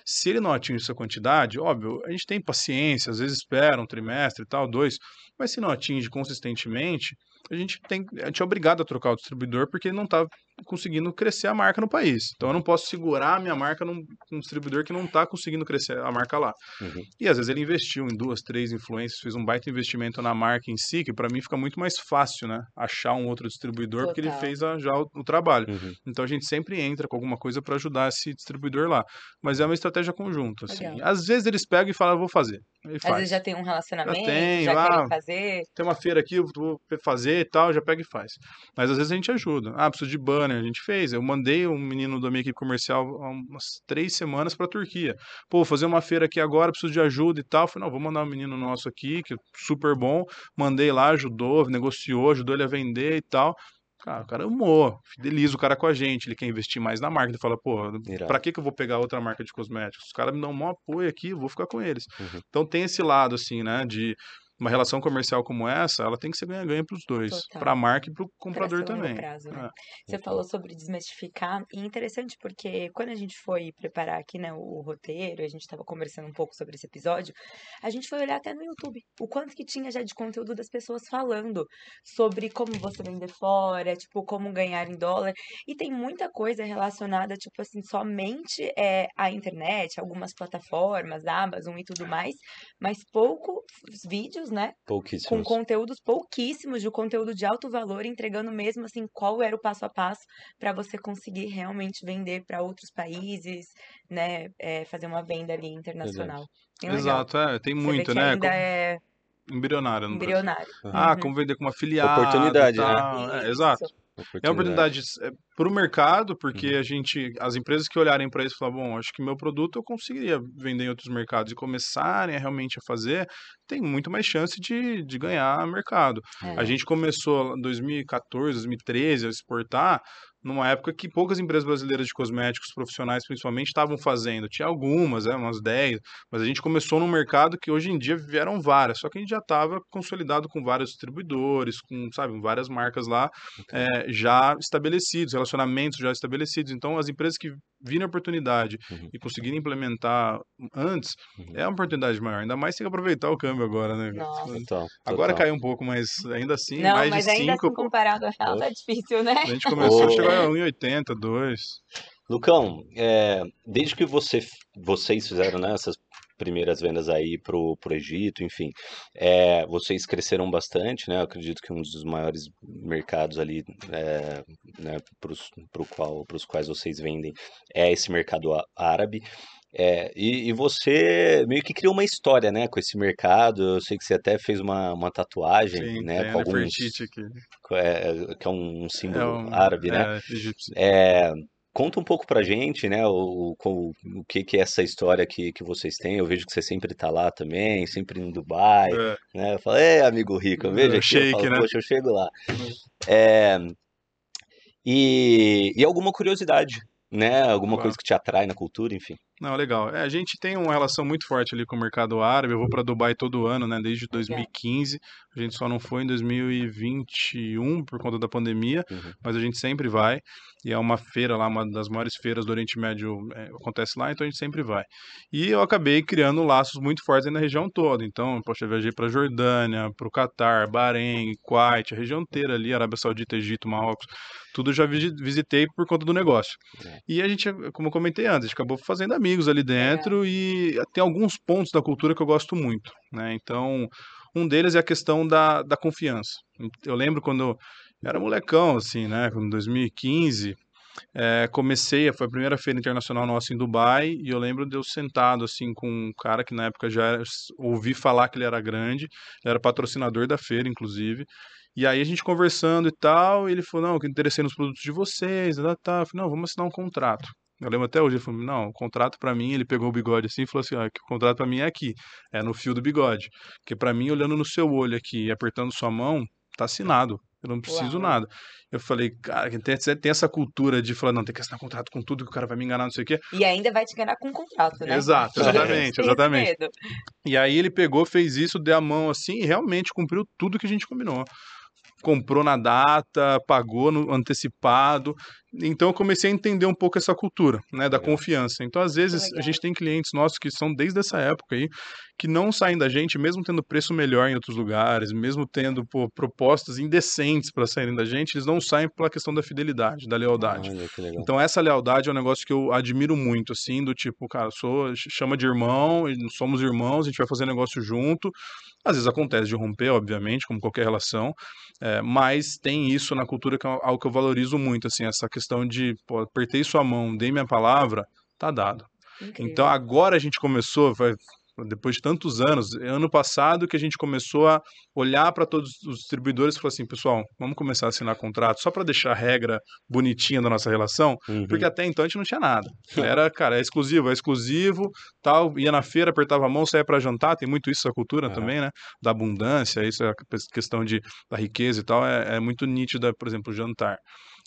Se ele não atinge essa quantidade, óbvio, a gente tem paciência, às vezes espera um trimestre e tal, dois, mas se não atinge consistentemente, a gente tem, a gente é obrigado a trocar o distribuidor porque ele não está conseguindo crescer a marca no país. Então eu não posso segurar a minha marca num, num distribuidor que não está conseguindo crescer a marca lá. Uhum. E às vezes ele investiu em duas, três influências, fez um baita investimento na marca em si, que para mim fica muito mais fácil, né? Achar um outro distribuidor, porque ele Total. fez a- já o, o trabalho. Uhum. Então a gente sempre entra com alguma coisa para ajudar esse distribuidor lá. Mas é uma estratégia conjunta, assim. Legal. Às vezes eles pegam e falam, eu vou fazer. Aí Às faz. vezes já tem um relacionamento, já, tem, querem lá. fazer. Tem uma feira aqui, eu vou fazer e tal, já pega e faz. Mas às vezes a gente ajuda. Ah, preciso de banner, a gente fez. Eu mandei um menino da minha equipe comercial há umas três semanas para Turquia. Pô, vou fazer uma feira aqui agora, preciso de ajuda e tal. Falei, não, vou mandar um menino nosso aqui, que é super bom. Mandei lá, ajudou, negociou, ajudou ele a vender e tal. Cara, o cara amou, fideliza o cara com a gente, ele quer investir mais na marca. Ele fala, pô, pra que, que eu vou pegar outra marca de cosméticos? Os caras me dão um apoio aqui, vou ficar com eles. Uhum. Então tem esse lado, assim, né, de uma relação comercial como essa, ela tem que ser ganha-ganha para os dois, para a marca e para o Pra comprador também. prazo, né? É. Você falou sobre desmistificar, e interessante porque quando a gente foi preparar aqui, né, o roteiro, a gente estava conversando um pouco sobre esse episódio, a gente foi olhar até no YouTube, o quanto que tinha já de conteúdo das pessoas falando sobre como você vender fora, tipo, como ganhar em dólar, e tem muita coisa relacionada, tipo assim, somente é, à internet, algumas plataformas, Amazon e tudo mais, mas poucos vídeos, né, com Pouquíssimos. conteúdos pouquíssimos de conteúdo de alto valor, entregando mesmo assim qual era o passo a passo para você conseguir realmente vender para outros países, né, é, fazer uma venda ali internacional. Legal. Exato, é, tem Você vê muito, que né? ainda Com- é Embrionário Brasil. embrionário. Ah, Uhum. como vender com uma afiliada Oportunidade, né? É, Isso. Exato. É uma oportunidade para o mercado, porque Uhum. a gente, as empresas que olharem para isso e falar, bom, acho que meu produto eu conseguiria vender em outros mercados e começarem a realmente a fazer, tem muito mais chance de, de ganhar mercado. É. A gente começou em 2014, 2013 a exportar numa época que poucas empresas brasileiras de cosméticos profissionais, principalmente, estavam fazendo. Tinha algumas, né, umas 10, mas a gente começou num mercado que hoje em dia vieram várias, só que a gente já estava consolidado com vários distribuidores, com, sabe, várias marcas lá é, já estabelecidos, relacionamentos já estabelecidos. Então, as empresas que viram a oportunidade Uhum. e conseguirem implementar antes, Uhum. é uma oportunidade maior. Ainda mais tem que aproveitar o câmbio agora, né? Nossa. Total, Agora total. caiu um pouco, mas ainda assim, Não, mais mas de ainda 5. assim comparado ao real tá difícil, né? A gente começou, Oh. chegou a 1,80, 2. Lucão, é, desde que você, vocês fizeram né, essas primeiras vendas aí pro, pro Egito, enfim, é, vocês cresceram bastante, né? Eu acredito que um dos maiores mercados ali, é, né, pros, pro qual, pros quais vocês vendem é esse mercado árabe. É, e, e você meio que criou uma história, né, com esse mercado. Eu sei que você até fez uma, uma tatuagem, Sim, né, com alguns, Nefertiti aqui. é, que é um símbolo É um, árabe, né? É. É, conta um pouco pra gente, né, o, o, o que que é essa história que, que vocês têm. Eu vejo que você sempre tá lá também, sempre em Dubai, É, né? Eu falo, é, amigo rico, eu vejo É, aqui, eu shake, falo, né? poxa, eu chego lá. É, e, e alguma curiosidade, né? Alguma Claro. coisa que te atrai na cultura, enfim. Não, legal. É, a gente tem uma relação muito forte ali com o mercado árabe. Eu vou para Dubai todo ano, né? Desde 2015. A gente só não foi em 2021 por conta da pandemia, Uhum. mas a gente sempre vai. E é uma feira lá, uma das maiores feiras do Oriente Médio é, acontece lá, então a gente sempre vai. E eu acabei criando laços muito fortes aí na região toda. Então, poxa, eu viajei para Jordânia, para o Catar, Bahrein, Kuwait, a região inteira ali, Arábia Saudita, Egito, Marrocos. Tudo eu já visi- visitei por conta do negócio. É. E a gente, como eu comentei antes, a gente acabou fazendo amigos ali dentro e tem alguns pontos da cultura que eu gosto muito, né? Então, Um deles é a questão da, da confiança. Eu lembro quando eu era molecão, assim, né? Em 2015, é, comecei, foi a primeira feira internacional nossa em Dubai, e eu lembro de eu sentado, assim, com um cara que na época já era, ouvi falar que ele era grande, ele era patrocinador da feira, inclusive, e aí a gente conversando e tal, e ele falou, não, que interessei nos produtos de vocês, tá, tá. Eu falei, não, vamos assinar um contrato. Eu lembro até hoje, ele falou, não, o contrato para mim, ele pegou o bigode assim e falou assim, ó, que o contrato para mim é aqui, é no fio do bigode. Porque para mim, olhando no seu olho aqui, apertando sua mão, tá assinado. Eu não preciso Uau. nada. Eu falei, cara, tem, tem essa cultura de falar, não, tem que assinar contrato com tudo, que o cara vai me enganar, não sei o quê. E ainda vai te enganar com um contrato, né? Exato, exatamente, exatamente. E aí ele pegou, fez isso, deu a mão assim e realmente cumpriu tudo que a gente combinou comprou na data, pagou no antecipado. Então eu comecei a entender um pouco essa cultura, né, da confiança. Então às vezes a gente tem clientes nossos que são desde essa época aí que não saem da gente, mesmo tendo preço melhor em outros lugares, mesmo tendo pô, propostas indecentes para saírem da gente, eles não saem pela questão da fidelidade, da lealdade. então essa lealdade é um negócio que eu admiro muito, assim, do tipo, cara, sou chama de irmão, somos irmãos, a gente vai fazer negócio junto. Às vezes acontece de romper, obviamente, como qualquer relação, é, mas tem isso na cultura que é algo que eu valorizo muito, assim, essa questão de, pô, apertei sua mão, dei minha palavra, tá dado. Incrível. Então agora a gente começou, vai, depois de tantos anos, ano passado que a gente começou a olhar para todos os distribuidores e falar assim, pessoal, vamos começar a assinar contrato só para deixar a regra bonitinha da nossa relação, uhum. porque até então a gente não tinha nada. Era, cara, é exclusivo, é exclusivo, tal, ia na feira, apertava a mão, saía para jantar, tem muito isso a cultura também, né? Da abundância, isso é a questão de, da riqueza e tal, é, é muito nítida, por exemplo, o jantar.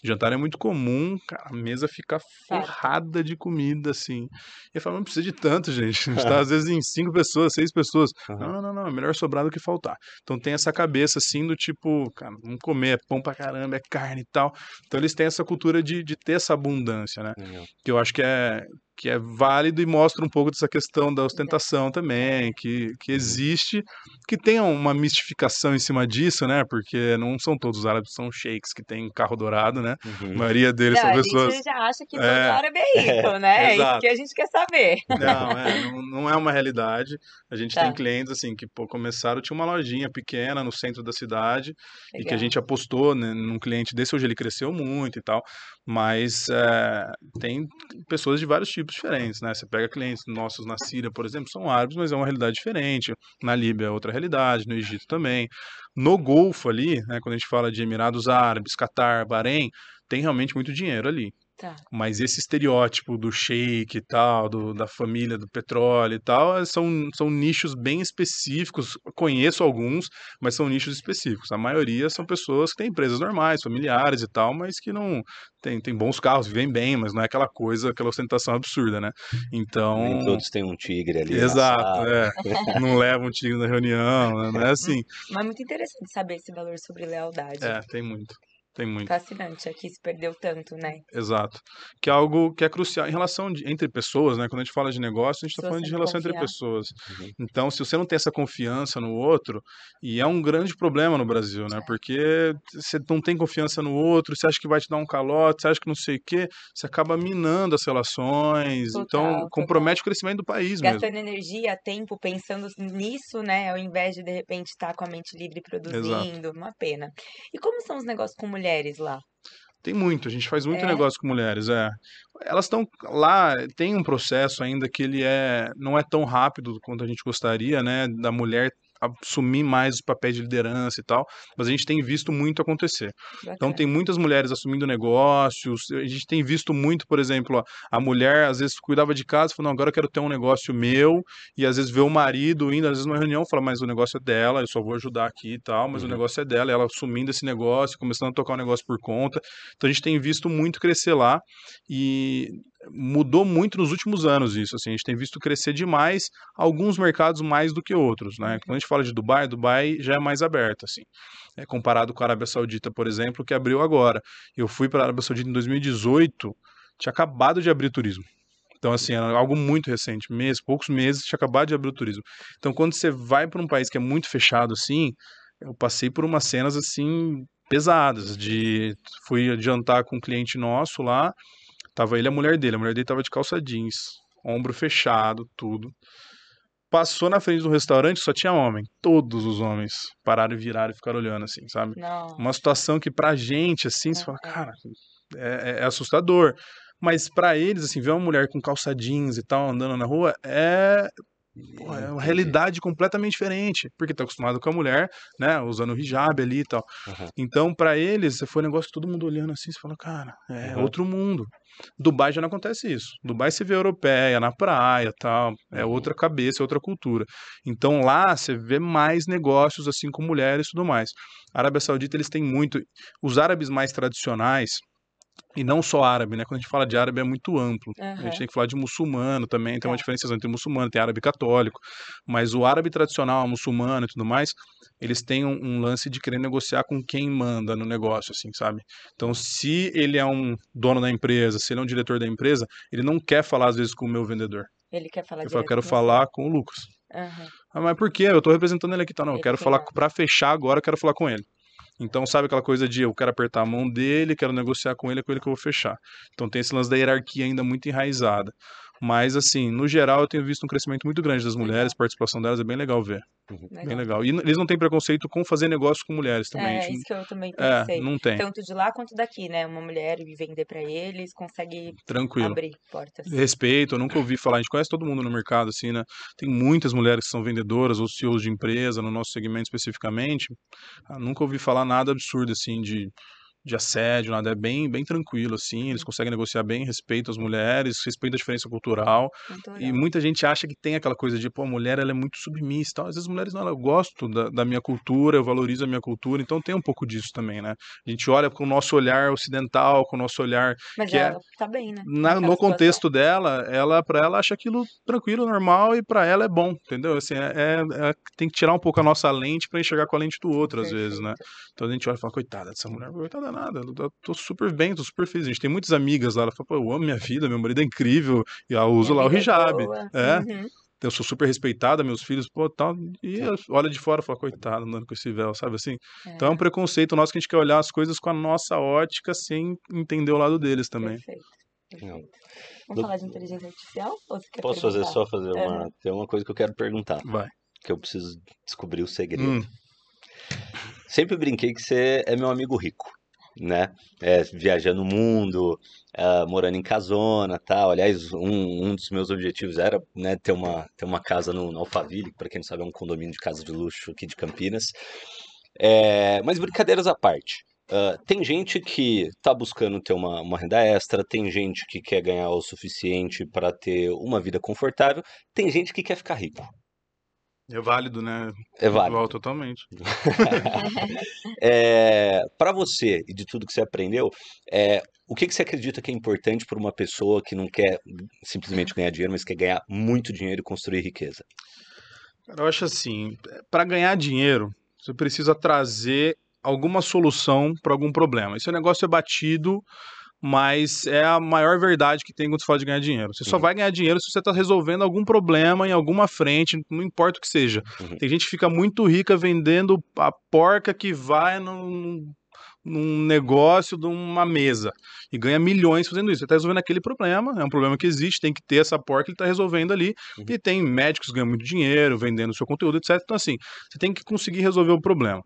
Jantar é muito comum, cara, a mesa fica forrada de comida, assim. E eu falo, não precisa de tanto, gente. A gente tá, às vezes, em cinco pessoas, seis pessoas. Uhum. Não, não, não, é melhor sobrar do que faltar. Então tem essa cabeça, assim, do tipo, cara, vamos comer, é pão pra caramba, é carne e tal. Então eles têm essa cultura de, de ter essa abundância, né? Uhum. Que eu acho que é, que é válido e mostra um pouco dessa questão da ostentação também, que, que existe, que tem uma mistificação em cima disso, né? Porque não são todos os árabes, são sheiks que têm carro dourado, né? Uhum. A maioria deles não, são pessoas. A gente já acha que todo é, árabe é rico, né? É isso que a gente quer saber. Não, é, não, não, é uma realidade. A gente tá. tem clientes assim que pô, começaram, tinha uma lojinha pequena no centro da cidade Legal. e que a gente apostou né, num cliente desse, hoje ele cresceu muito e tal. Mas é, tem pessoas de vários tipos diferentes, né? Você pega clientes nossos na Síria, por exemplo, são árabes, mas é uma realidade diferente. Na Líbia é outra realidade, no Egito também. No Golfo ali, né, quando a gente fala de Emirados Árabes, Catar, Bahrein, tem realmente muito dinheiro ali. Tá. Mas esse estereótipo do shake e tal, do, da família do petróleo e tal, são, são nichos bem específicos. Conheço alguns, mas são nichos específicos. A maioria são pessoas que têm empresas normais, familiares e tal, mas que não têm tem bons carros, vivem bem, mas não é aquela coisa, aquela ostentação absurda, né? Então. Nem todos têm um tigre ali. Exato, é. Não levam um tigre na reunião, né? não é assim. Mas é muito interessante saber esse valor sobre lealdade. É, tem muito. Tem muito. Fascinante, aqui se perdeu tanto, né? Exato. Que é algo que é crucial em relação de, entre pessoas, né? Quando a gente fala de negócio, a gente está falando de relação confiar. entre pessoas. Uhum. Então, se você não tem essa confiança no outro, e é um grande problema no Brasil, né? É. Porque você não tem confiança no outro, você acha que vai te dar um calote, você acha que não sei o quê, você acaba minando as relações. Total, então, total. compromete o crescimento do país Gastando mesmo. Gastando energia, tempo, pensando nisso, né? Ao invés de, de repente, estar com a mente livre produzindo. Exato. Uma pena. E como são os negócios com mulheres? Mulheres lá? Tem muito, a gente faz muito é. negócio com mulheres, é. Elas estão lá, tem um processo ainda que ele é não é tão rápido quanto a gente gostaria, né, da mulher assumir mais os papéis de liderança e tal, mas a gente tem visto muito acontecer. Bacana. Então tem muitas mulheres assumindo negócios, a gente tem visto muito, por exemplo, a mulher às vezes cuidava de casa, falou, não, agora eu quero ter um negócio meu, e às vezes vê o marido indo, às vezes numa reunião, fala, mas o negócio é dela, eu só vou ajudar aqui e tal, mas uhum. o negócio é dela, e ela assumindo esse negócio, começando a tocar o negócio por conta. Então a gente tem visto muito crescer lá, e mudou muito nos últimos anos isso, assim, a gente tem visto crescer demais alguns mercados mais do que outros, né? Quando a gente fala de Dubai, Dubai já é mais aberto, assim, é, comparado com a Arábia Saudita, por exemplo, que abriu agora. Eu fui para a Arábia Saudita em 2018, tinha acabado de abrir turismo. Então, assim, era algo muito recente, meses, poucos meses, tinha acabado de abrir o turismo. Então, quando você vai para um país que é muito fechado, assim, eu passei por umas cenas, assim, pesadas, de... Fui jantar com um cliente nosso lá, Tava ele e a mulher dele. A mulher dele tava de calça jeans, ombro fechado, tudo. passou na frente do restaurante, só tinha homem. Todos os homens pararam e viraram e ficaram olhando, assim, sabe? Não. Uma situação que pra gente, assim, você fala, cara, é, é- é assustador. Mas pra eles, assim, ver uma mulher com calça jeans e tal andando na rua é, é uma realidade completamente diferente. Porque tá acostumado com a mulher, né, usando o hijab ali e tal. Uhum. Então, pra eles, foi um negócio que todo mundo olhando assim, você fala, cara, é Uhum. outro mundo. Dubai já não acontece isso. Dubai você vê europeia, na praia tal, é Uhum. outra cabeça, é outra cultura. Então lá você vê mais negócios assim com mulheres e tudo mais. A Arábia Saudita eles têm muito. Os árabes mais tradicionais, e não só árabe, né? Quando a gente fala de árabe é muito amplo. A Aham. gente tem que falar de muçulmano também, tem uma Tá. diferenciação entre muçulmano, tem árabe católico. Mas o árabe tradicional, muçulmano e tudo mais, eles têm um, um lance de querer negociar com quem manda no negócio, assim, sabe? Então, se ele é um dono da empresa, se ele é um diretor da empresa, ele não quer falar, às vezes, com o meu vendedor. Ele quer falar Ele fala, eu quero com você. falar com o Lucas. Aham. Ah, mas por quê? Eu tô representando ele aqui, tá? Não, eu Ele quero falar a- pra fechar agora, eu quero falar com ele. Então, sabe aquela coisa de eu quero apertar a mão dele, quero negociar com ele, é com ele que eu vou fechar. Então, tem esse lance da hierarquia ainda muito enraizada. Mas, assim, no geral, eu tenho visto um crescimento muito grande das mulheres, a participação delas é bem legal ver. Bem Legal. legal. E eles não têm preconceito com fazer negócio com mulheres também. É, gente. isso que eu também É, pensei. não tem. Tanto de lá quanto daqui, né? Uma mulher e vender pra eles, consegue Tranquilo. abrir portas. Respeito, eu nunca ouvi falar, a gente conhece todo mundo no mercado, assim, né? Tem muitas mulheres que são vendedoras ou CEOs de empresa, no nosso segmento especificamente. Ah, nunca ouvi falar nada absurdo, assim, de, de assédio, nada. É bem, bem tranquilo, assim. Eles conseguem negociar bem, respeito às mulheres, respeito à diferença cultural. E muita gente acha que tem aquela coisa de, pô, a mulher ela é muito submissa e tal. Às vezes as mulheres não, eu gosto da, da minha cultura, eu valorizo a minha cultura, então tem um pouco disso também, né? A gente olha com o nosso olhar ocidental, com o nosso olhar Mas que é- ela tá bem, né? na- no contexto dela, ela para ela acha aquilo tranquilo, normal e para ela é bom, entendeu? Assim, é, é- é- tem que tirar um pouco a nossa lente para enxergar com a lente do outro às vezes, né? Perfeito. Então a gente olha e fala, coitada dessa mulher, coitada nada, eu tô- super bem, tô super feliz. A gente tem muitas amigas lá, ela fala, pô, eu amo minha vida, meu marido é incrível e eu uso Minha lá o é hijab. É, Uhum. eu sou super respeitada, meus filhos, pô, tal, e olha de fora e fala, coitada, andando com esse véu, sabe assim? Então é um preconceito nosso que a gente quer olhar as coisas com a nossa ótica sem entender o lado deles também. Perfeito. Perfeito. Vamos falar de inteligência artificial? Ou você quer Posso fazer perguntar? só fazer uma. Aham. Tem uma coisa que eu quero perguntar, Vai. que eu preciso descobrir o segredo. Hum, Sempre brinquei que você é meu amigo rico, né? É, viajando o mundo, ah, morando em casona, tal. Aliás, um, um dos meus objetivos era, né, ter uma, ter uma casa no, no Alphaville, que para quem não sabe é um condomínio de casa de luxo aqui de Campinas. É, mas brincadeiras à parte. ah, tem gente que tá buscando ter uma, uma renda extra, tem gente que quer ganhar o suficiente para ter uma vida confortável, tem gente que quer ficar rico. É válido, né? É válido. Totalmente. É, para você e de tudo que você aprendeu, é, o que, que você acredita que é importante para uma pessoa que não quer simplesmente ganhar dinheiro, mas quer ganhar muito dinheiro e construir riqueza? Cara, eu acho assim, para ganhar dinheiro, você precisa trazer alguma solução para algum problema. Esse negócio é batido, mas é a maior verdade que tem quando você fala de ganhar dinheiro. Você só Uhum. vai ganhar dinheiro se você está resolvendo algum problema em alguma frente, não importa o que seja. Uhum. Tem gente que fica muito rica vendendo a porca que vai num, num negócio de uma mesa e ganha milhões fazendo isso. Você está resolvendo aquele problema, é um problema que existe, tem que ter essa porca que ele está resolvendo ali. Uhum. E tem médicos que ganham muito dinheiro vendendo seu conteúdo, etc. Então, assim, você tem que conseguir resolver o problema.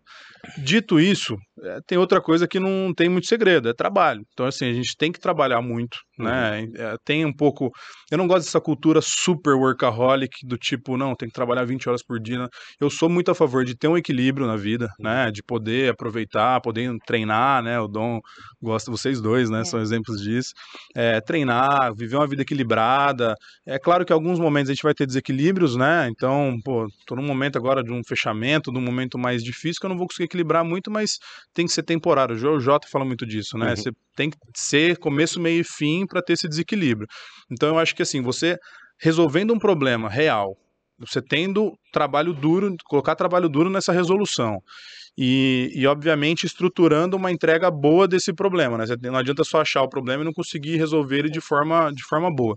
Dito isso, é, tem outra coisa que não tem muito segredo, é trabalho. Então, assim, a gente tem que trabalhar muito, né? É, tem um pouco. Eu não gosto dessa cultura super workaholic do tipo, não, tem que trabalhar 20 horas por dia. Eu sou muito a favor de ter um equilíbrio na vida, né? De poder aproveitar, poder treinar, né? O Dom gosta, vocês dois, né? É. São exemplos disso. É, treinar, viver uma vida equilibrada. É claro que em alguns momentos a gente vai ter desequilíbrios, né? Então, pô, tô num momento agora de um fechamento, de um momento mais difícil que eu não vou conseguir equilibrar muito, mas tem que ser temporário. O Jota fala muito disso, né? Uhum. Você tem que ser começo, meio e fim para ter esse desequilíbrio. Então, eu acho que assim, você resolvendo um problema real, você tendo trabalho duro, colocar trabalho duro nessa resolução. E, e, obviamente, estruturando uma entrega boa desse problema, né? Não adianta só achar o problema e não conseguir resolver ele de forma, de forma boa.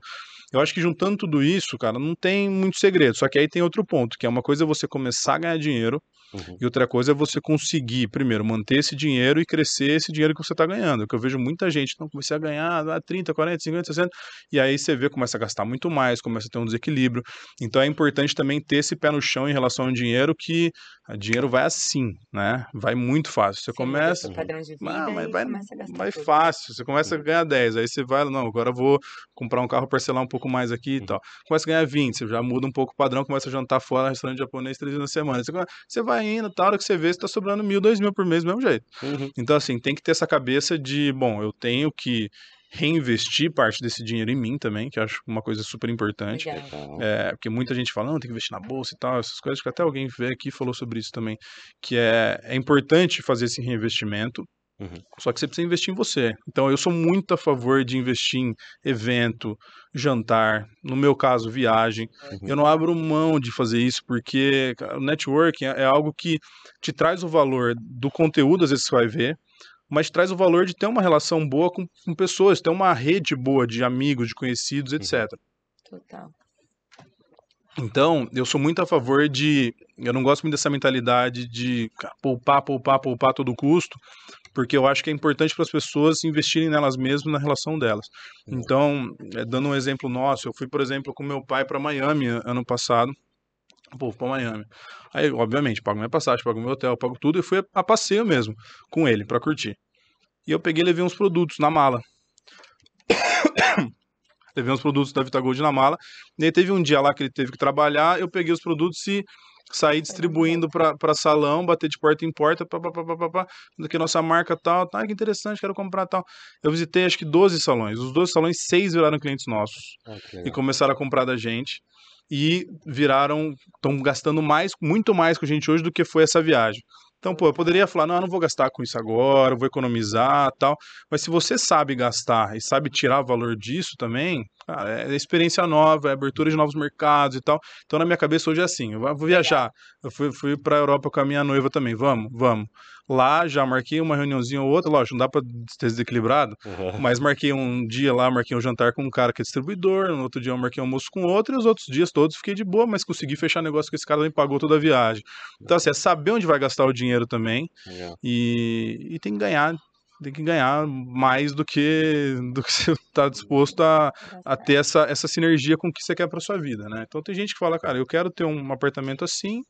Eu acho que juntando tudo isso, cara, não tem muito segredo. Só que aí tem outro ponto, que é uma coisa é você começar a ganhar dinheiro, Uhum. E outra coisa é você conseguir, primeiro, manter esse dinheiro e crescer esse dinheiro que você está ganhando. Que eu vejo muita gente, então comecei a ganhar ah, 30, 40, 50, 60, e aí você vê, começa a gastar muito mais, começa a ter um desequilíbrio. Então é importante também ter esse pé no chão em relação ao dinheiro, que o dinheiro vai assim, né? Vai muito fácil. Você, Você começa. padrão de vida Ah, mas vai, começa vai tudo. fácil, você começa a ganhar 10, aí você vai, não, agora eu vou comprar um carro, parcelar um pouco mais aqui e tal. Começa a ganhar 20, você já muda um pouco o padrão, começa a jantar fora, restaurante japonês três vezes na semana. Você, você vai indo, tal, hora que você vê, você tá sobrando mil, dois mil por mês do mesmo jeito. Uhum. Então, assim, tem que ter essa cabeça de, bom, eu tenho que reinvestir parte desse dinheiro em mim também, que eu acho uma coisa super importante. É, porque muita gente fala, não, tem que investir na bolsa e tal, essas coisas, que até alguém veio aqui e falou sobre isso também, que é, é importante fazer esse reinvestimento, Uhum. só que você precisa investir em você. Então, eu sou muito a favor de investir em evento, jantar, no meu caso, viagem. Uhum. Eu não abro mão de fazer isso, porque o networking é é algo que te traz o valor do conteúdo, às vezes você vai ver, mas traz o valor de ter uma relação boa com, com pessoas, ter uma rede boa de amigos, de conhecidos, etc. Total. Então, eu sou muito a favor de. Eu não gosto muito dessa mentalidade de poupar, poupar, poupar a todo custo, porque eu acho que é importante para as pessoas investirem nelas mesmas, na relação delas. Então, eh, dando um exemplo nosso, eu fui, por exemplo, com meu pai para Miami ano passado. Pô, para Miami. Aí, obviamente, pago minha passagem, pago meu hotel, pago tudo, e fui a, a passeio mesmo com ele para curtir. E eu peguei e levei uns produtos na mala. levei uns produtos da Vitagold na mala. E aí teve um dia lá que ele teve que trabalhar, eu peguei os produtos e saí distribuindo para salão, bater de porta em porta, pá, pá, pá, pá, pá, pá, que nossa marca tal, tá, que interessante, quero comprar tal. Eu visitei acho que 12 salões, os 12 salões, seis viraram clientes nossos Ah, e começaram a comprar da gente e viraram, estão gastando mais, muito mais com a gente hoje do que foi essa viagem. Então, pô, eu poderia falar, não, eu não vou gastar com isso agora, eu vou economizar tal. Mas se você sabe gastar e sabe tirar valor disso também, cara, é experiência nova, é abertura de novos mercados e tal. Então, na minha cabeça hoje é assim, eu vou viajar. Eu fui, fui pra Europa com a minha noiva também, vamos, vamos. Lá já marquei uma reuniãozinha ou outra, lógico, não dá pra ter desequilibrado, Uhum. mas marquei um dia lá, marquei um jantar com um cara que é distribuidor, no outro dia eu marquei um almoço com outro, e os outros dias todos fiquei de boa, mas consegui fechar negócio que esse cara me pagou toda a viagem. Então, assim, é saber onde vai gastar o dinheiro também Legal. e, e tem que ganhar, tem que ganhar mais do que, do que você está disposto a, a ter essa, essa sinergia com o que você quer para sua vida, né? Então tem gente que fala, cara, eu quero ter um apartamento assim,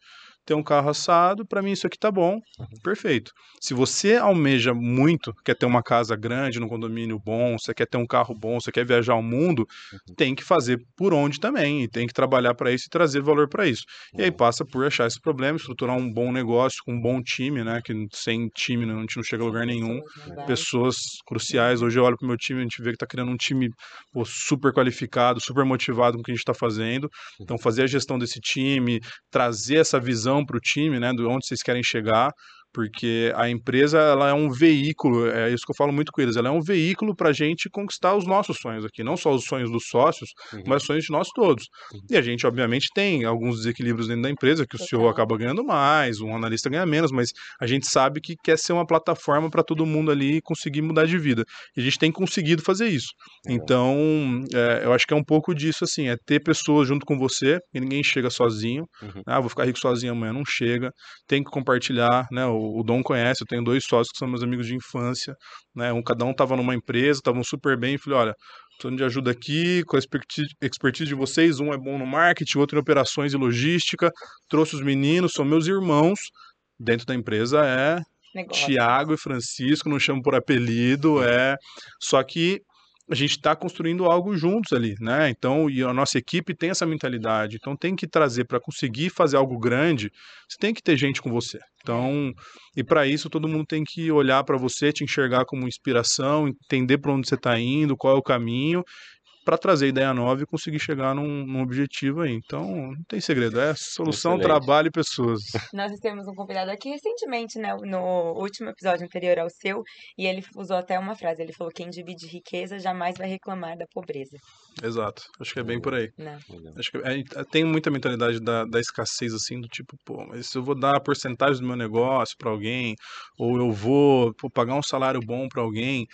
ter um carro assado, para mim isso aqui tá bom, perfeito. Se você almeja muito, quer ter uma casa grande, num condomínio bom, você quer ter um carro bom, você quer viajar ao mundo, tem que fazer por onde também, e tem que trabalhar para isso e trazer valor para isso. E aí passa por achar esse problema, estruturar um bom negócio com um bom time, né? Que sem time a gente não chega a lugar nenhum pessoas cruciais. Hoje eu olho pro meu time, a gente vê que tá criando um time pô, super qualificado, super motivado com o que a gente está fazendo. Então, fazer a gestão desse time, trazer essa visão para o time, né, de onde vocês querem chegar, porque a empresa ela é um veículo, é isso que eu falo muito com eles, ela é um veículo para a gente conquistar os nossos sonhos aqui, não só os sonhos dos sócios, Uhum. mas os sonhos de nós todos. E a gente, obviamente, tem alguns desequilíbrios dentro da empresa, que o CEO Total. acaba ganhando mais, um analista ganha menos, mas a gente sabe que quer ser uma plataforma para todo mundo ali conseguir mudar de vida. E a gente tem conseguido fazer isso. Legal. Então, é, eu acho que é um pouco disso, assim, é ter pessoas junto com você, e ninguém chega sozinho. Uhum. Ah, vou ficar rico sozinho amanhã, não chega. Tem que compartilhar, né? O, o Dom conhece, eu tenho dois sócios que são meus amigos de infância, né? Um, cada um estava numa empresa, estavam super bem, falei, olha, precisando de ajuda aqui, com a expertise, de vocês, um é bom no marketing, outro em operações e logística, trouxe os meninos, são meus irmãos, dentro da empresa é Negócio. Tiago e Francisco, não chamo por apelido, é. Só que a gente está construindo algo juntos ali, né? Então, e a nossa equipe tem essa mentalidade. Então, tem que trazer para conseguir fazer algo grande, você tem que ter gente com você. Então, e para isso, todo mundo tem que olhar para você, te enxergar como inspiração, entender para onde você está indo, qual é o caminho, para trazer ideia nova e conseguir chegar num, num objetivo aí. Então, não tem segredo, é solução, Excelente. trabalho e pessoas. Nós temos um convidado aqui recentemente, né, no último episódio anterior ao seu, e ele usou até uma frase, ele falou, quem divide riqueza jamais vai reclamar da pobreza, Exato. Acho que é bem por aí. né? Legal. Acho que é, tem muita mentalidade da, da escassez, assim, do tipo, pô, mas se eu vou dar a porcentagem do meu negócio para alguém, ou eu vou pô, pagar um salário bom para alguém,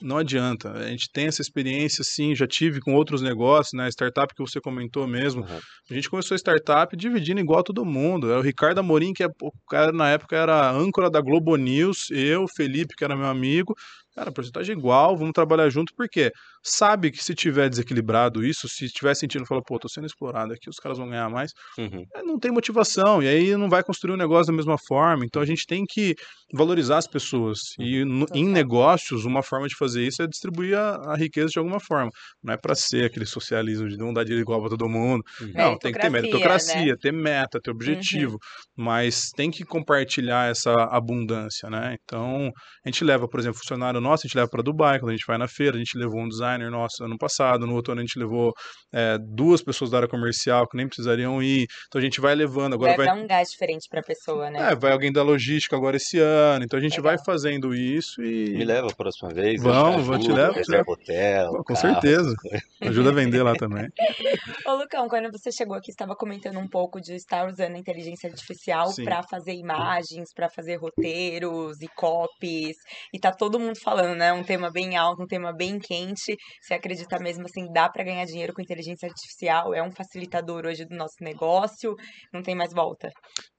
não adianta. A gente tem essa experiência, sim, já tive com outros negócios, né? Startup que você comentou mesmo. Uhum. A gente começou a startup dividindo igual todo mundo. É o Ricardo Amorim, que é, o cara, na época era âncora da Globo News, eu, Felipe, que era meu amigo. Cara, porcentagem igual, vamos trabalhar junto, porque sabe que se tiver desequilibrado isso, se tiver sentindo, fala, pô, tô sendo explorado aqui, os caras vão ganhar mais, Uhum. é, não tem motivação, e aí não vai construir um negócio da mesma forma. Então a gente tem que valorizar as pessoas. E no- em negócios, uma forma de fazer isso é distribuir a, a riqueza de alguma forma. Não é para ser aquele socialismo de não dar dinheiro igual para todo mundo. Uhum. Não, tem que ter Meritocracia, meritocracia, ter meta, ter objetivo, mas tem que compartilhar essa abundância, né? Então, a gente leva, por exemplo, funcionário nosso, a gente leva para Dubai, quando a gente vai na feira, a gente levou um designer nosso ano passado, no outro ano a gente levou é, duas pessoas da área comercial que nem precisariam ir, então a gente vai levando, agora vai, vai... dar um gás diferente pra pessoa, né? É, vai alguém da logística agora esse ano, então a gente vai Legal. fazendo isso e... Me leva a próxima vez. Vamos, vou te levar, te reserva hotel. Pô, com carro, certeza. Ajuda a vender lá também. Ô, Lucão, quando você chegou aqui, estava comentando um pouco de estar usando a inteligência artificial para fazer imagens, para fazer roteiros e copies. E tá todo mundo falando, né? Um tema bem alto, um tema bem quente. Você acredita mesmo assim, dá para ganhar dinheiro com inteligência artificial? É um facilitador hoje do nosso negócio? Não tem mais volta.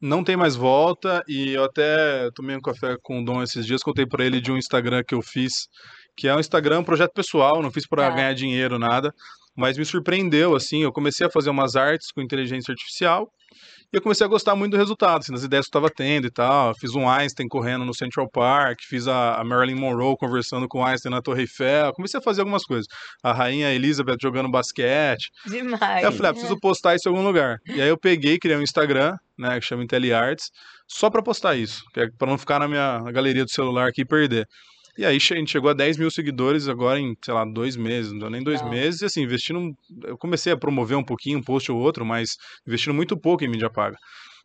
Não tem mais volta e eu até tomei um café com o Dom esses dias, contei pra ele de um Instagram que eu fiz, que é um Instagram, um projeto pessoal, não fiz pra Tá. ganhar dinheiro, nada, mas me surpreendeu, assim, eu comecei a fazer umas artes com inteligência artificial e eu comecei a gostar muito do resultado, assim, das ideias que eu estava tendo e tal. Fiz um Einstein correndo no Central Park, fiz a, a Marilyn Monroe conversando com o Einstein na Torre Eiffel, comecei a fazer algumas coisas. A rainha Elizabeth jogando basquete, Demais. Aí eu falei, ah, preciso postar isso em algum lugar. E aí eu peguei, criei um Instagram, né, que chama IntelliArts, só pra postar isso, que é pra não ficar na minha na galeria do celular aqui e perder. E aí a gente chegou a 10 mil seguidores agora em, sei lá, dois meses, não deu nem dois Legal. meses, e assim, investindo, eu comecei a promover um pouquinho, um post ou outro, mas investindo muito pouco em mídia paga.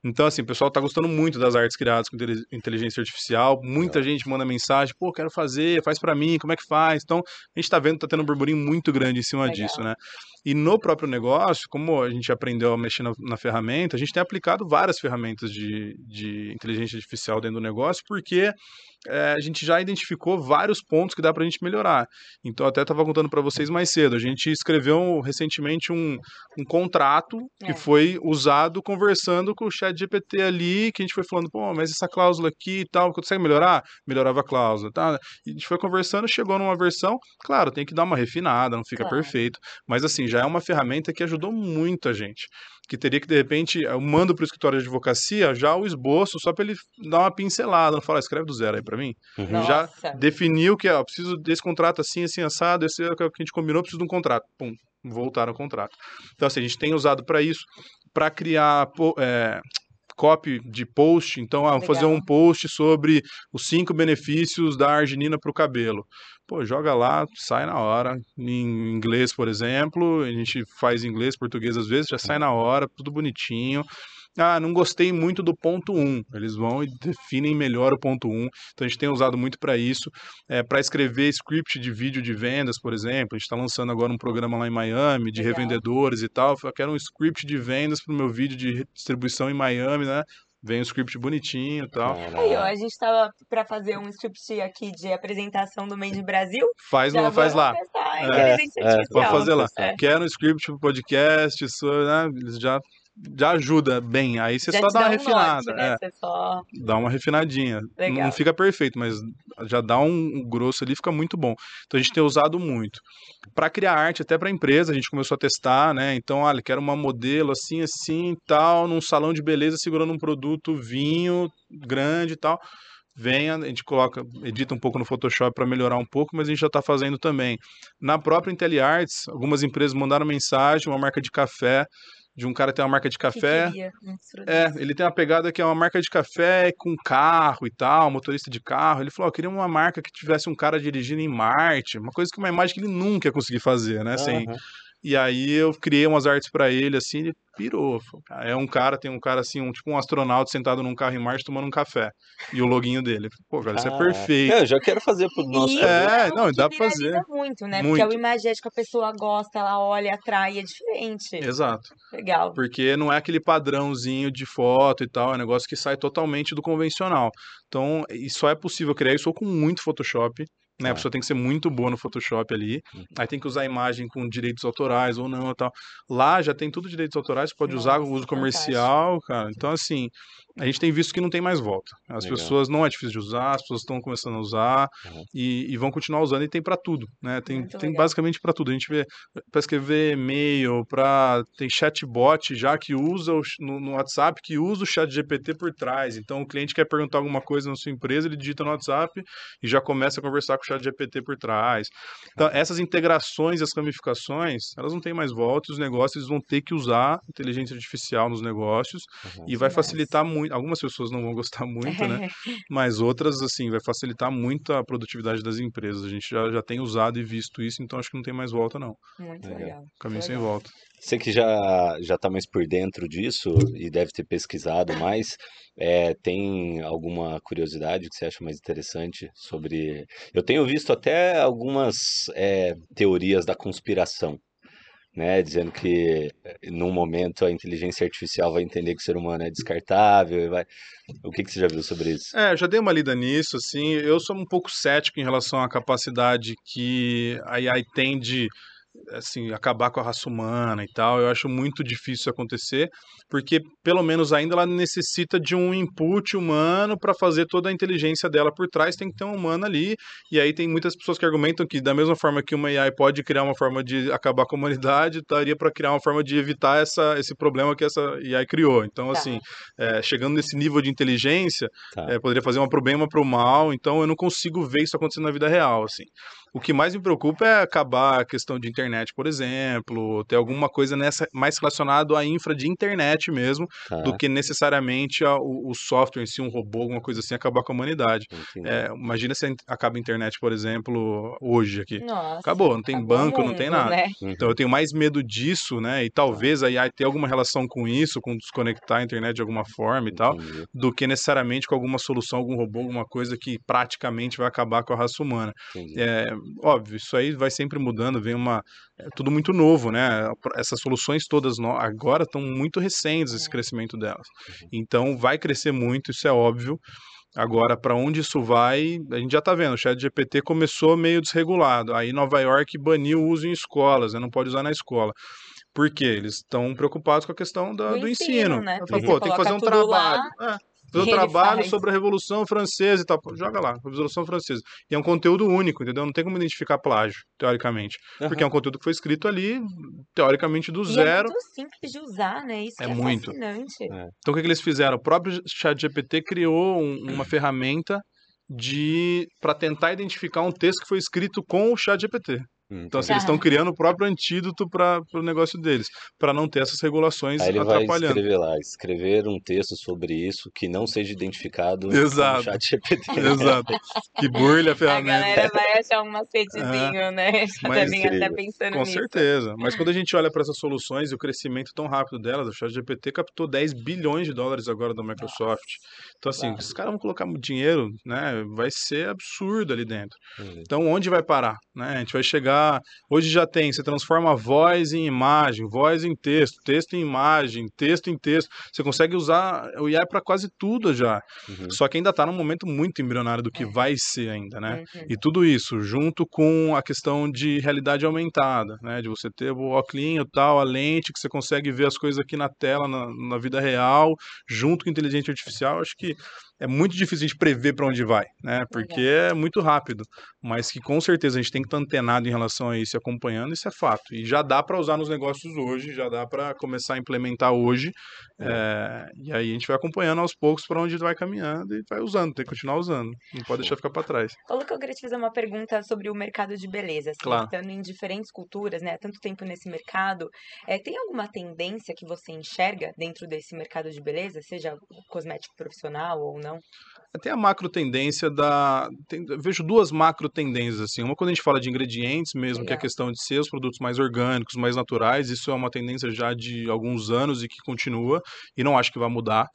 Então, assim, o pessoal tá gostando muito das artes criadas com inteligência artificial. Muita gente manda mensagem, pô, quero fazer, faz pra mim, como é que faz? Então, a gente tá vendo tá tendo um burburinho muito grande em cima Legal. disso, né? E no próprio negócio, como a gente aprendeu a mexer na, na ferramenta, a gente tem aplicado várias ferramentas de, de inteligência artificial dentro do negócio, porque é, a gente já identificou vários pontos que dá para a gente melhorar. Então, até estava contando para vocês mais cedo, a gente escreveu recentemente um, um contrato que É. foi usado conversando com o chat GPT ali, que a gente foi falando, pô, mas essa cláusula aqui e tal, consegue melhorar? Melhorava a cláusula, tá? E a gente foi conversando, chegou numa versão, claro, tem que dar uma refinada, não fica Claro. perfeito, mas assim, já é uma ferramenta que ajudou muito a gente. Que teria que, de repente, eu mando para o escritório de advocacia já o esboço, só para ele dar uma pincelada, não falar, escreve do zero aí para mim. Uhum. Já definiu que, ó, preciso desse contrato assim, assim, assado, esse é o que a gente combinou, preciso de um contrato. Pum, voltaram ao contrato. Então, assim, a gente tem usado para isso, para criar é, copy de post. Então, ah, vou fazer um post sobre os cinco benefícios da arginina para o cabelo. Pô, joga lá, sai na hora. Em inglês, por exemplo, a gente faz inglês, português às vezes, já sai na hora, tudo bonitinho. Ah, não gostei muito do ponto 1. Eles vão e definem melhor o ponto 1. Então a gente tem usado muito para isso. É, para escrever script de vídeo de vendas, por exemplo. A gente está lançando agora um programa lá em Miami de Legal. revendedores e tal. Eu quero um script de vendas para o meu vídeo de distribuição em Miami, né? Vem um script bonitinho e tal. Aí, ó, a gente tava pra fazer um script aqui de apresentação do Made Brasil. Faz, não faz lá. É, inteligência é, artificial. Vamos fazer lá. É. Quero um script pro podcast, isso, né? Eles já, já ajuda bem. Aí você Já só te dá uma um refinada. norte, né? é. Só... dá uma refinadinha. Não- Legal. Não fica perfeito, mas já dá um, um grosso ali, fica muito bom. Então a gente tem usado muito. Para criar arte, até para empresa, a gente começou a testar, né? Então, olha, quero uma modelo assim, assim, tal, num salão de beleza segurando um produto vinho grande e tal. Venha, a gente coloca, edita um pouco no Photoshop para melhorar um pouco, mas a gente já está fazendo também. Na própria IntelliArts, algumas empresas mandaram mensagem, uma marca de café, de um cara que tem uma marca de que café. É, ele tem uma pegada que é uma marca de café com carro e tal, motorista de carro. Ele falou, ó, eu queria uma marca que tivesse um cara dirigindo em Marte, uma coisa que uma imagem que ele nunca ia conseguir fazer, né? Sem... E aí eu criei umas artes pra ele, assim, ele pirou. Falou, "Cara, É um cara, tem um cara assim, um, tipo um astronauta sentado num carro em Marte tomando um café. E o loginho dele. Pô, cara, isso é Caraca. perfeito. Eu já quero fazer pro nosso E É, é não, dá pra fazer. muito, né? Porque é o Muito. imagético, a pessoa gosta, ela olha, atrai, é diferente. Exato. Legal. Porque não é aquele padrãozinho de foto e tal, é um negócio que sai totalmente do convencional. Então, e só é possível criar isso ou com muito Photoshop, né? A Ah. pessoa tem que ser muito boa no Photoshop ali. Uhum. Aí tem que usar a imagem com direitos autorais ou não e tal. Lá já tem tudo direitos autorais, você pode usar Nossa, o uso comercial, cara. Então, assim, a gente tem visto que não tem mais volta. As Legal. pessoas não é difícil de usar, as pessoas estão começando a usar Uhum. e, e vão continuar usando e tem para tudo, né? Tem, Muito tem legal. basicamente para tudo. A gente vê para escrever e-mail, para tem chatbot já que usa o, no, no WhatsApp que usa o chat GPT por trás. Então o cliente quer perguntar alguma coisa na sua empresa, ele digita no WhatsApp e já começa a conversar com o chat GPT por trás. Então essas integrações, as ramificações, elas não têm mais volta. e Os negócios vão ter que usar inteligência artificial nos negócios Uhum. e vai facilitar muito. Algumas pessoas não vão gostar muito, né? Mas outras, assim, vai facilitar muito a produtividade das empresas. A gente já, já tem usado e visto isso, então acho que não tem mais volta, não. Muito Legal. legal. Caminho sem Legal. volta. Você que já já está mais por dentro disso e deve ter pesquisado mais, é, tem alguma curiosidade que você acha mais interessante sobre? Eu tenho visto até algumas é, teorias da conspiração, né, dizendo que eh, num momento a inteligência artificial vai entender que o ser humano é descartável vai. O que que você já viu sobre isso? É, eu já dei uma lida nisso, assim, eu sou um pouco cético em relação à capacidade que a AI tem de, assim, acabar com a raça humana e tal, eu acho muito difícil acontecer, porque pelo menos ainda ela necessita de um input humano para fazer toda a inteligência dela por trás, tem que ter um humano ali, e aí tem muitas pessoas que argumentam que da mesma forma que uma AI pode criar uma forma de acabar com a humanidade, daria para criar uma forma de evitar essa, esse problema que essa AI criou. Então, Tá. assim, é, chegando nesse nível de inteligência, Tá. é, poderia fazer um pro bem, uma pro mal, então eu não consigo ver isso acontecendo na vida real, assim. O que mais me preocupa é acabar a questão de internet, por exemplo, ter alguma coisa nessa mais relacionado à infra de internet mesmo, Tá, do que necessariamente a- o, o software em si, um robô, alguma coisa assim, acabar com a humanidade. É, imagina se acaba a internet, por exemplo, hoje aqui. Nossa. Acabou, não tem acabou banco, não tem mundo, nada. né? Então eu tenho mais medo disso, né? E talvez a AI tenha alguma relação com isso, com desconectar a internet de alguma forma e tal Entendi. do que necessariamente com alguma solução, algum robô, alguma coisa que praticamente vai acabar com a raça humana. É, óbvio, isso aí vai sempre mudando, vem uma. É tudo muito novo, né? Essas soluções todas no- agora estão muito recentes, esse É. crescimento delas. Então vai crescer muito, isso é óbvio. Agora, para onde isso vai, a gente já está vendo. O chat GPT começou meio desregulado. Aí Nova York baniu o uso em escolas, né? não pode usar na escola. Por quê? Eles estão preocupados com a questão da- Do ensino, ensino. né? Pô, tem que fazer um tudo lá, trabalho. É, fazer um e ele trabalho faz. sobre a Revolução Francesa e tal. Pô, Joga lá, Revolução Francesa. E é um conteúdo único, entendeu? Não tem como identificar plágio, teoricamente. Porque é um conteúdo que foi escrito ali, teoricamente, do E é zero. muito simples de usar, né? Isso É é muito. fascinante. Então, o que, que eles fizeram? O próprio ChatGPT criou um- uma ferramenta de para tentar identificar um texto que foi escrito com o ChatGPT. Então, assim, eles estão Tá. criando o próprio antídoto para o negócio deles, para não ter essas regulações Aí ele vai atrapalhando. escrever lá, escrever um texto sobre isso que não seja identificado Exato. no chat GPT. Exato. Que burle a A ferramenta. galera vai achar um macetezinho, né? Já mas devem até pensando Com nisso. certeza. Mas quando a gente olha para essas soluções e o crescimento tão rápido delas, o ChatGPT captou 10 bilhões de dólares agora da Microsoft. Então, assim, se os caras vão colocar dinheiro, né, vai ser absurdo ali dentro. Uhum. Então, onde vai parar? Né? A gente vai chegar. Hoje já tem, você transforma voz em imagem, voz em texto, texto em imagem, texto em texto. Você consegue usar o AI para quase tudo já. Uhum. Só que ainda está num momento muito embrionário do que vai ser ainda, né? Uhum. E tudo isso, junto com a questão de realidade aumentada, né? De você ter o óculos e tal, a lente, que você consegue ver as coisas aqui na tela, na, na vida real, junto com inteligência artificial, acho que é muito difícil a gente prever para onde vai, né? Porque é muito rápido. Mas que com certeza a gente tem que estar antenado em relação a isso e acompanhando, isso é fato. E já dá para usar nos negócios hoje, já dá para começar a implementar hoje. é, e aí a gente vai acompanhando aos poucos para onde vai caminhando e vai usando, tem que continuar usando. Não pode deixar ficar para trás. Ô, Luca, eu queria te fazer uma pergunta sobre o mercado de beleza. Assim, Claro. Estando em diferentes culturas, né? Há tanto tempo nesse mercado, é, tem alguma tendência que você enxerga dentro desse mercado de beleza, seja cosmético profissional ou não? Tem a macro tendência da. tem- vejo duas macro tendências, assim. Uma quando a gente fala de ingredientes mesmo, que é a Legal. questão de ser os produtos mais orgânicos, mais naturais. Isso é uma tendência já de alguns anos e que continua, e não acho que vai mudar.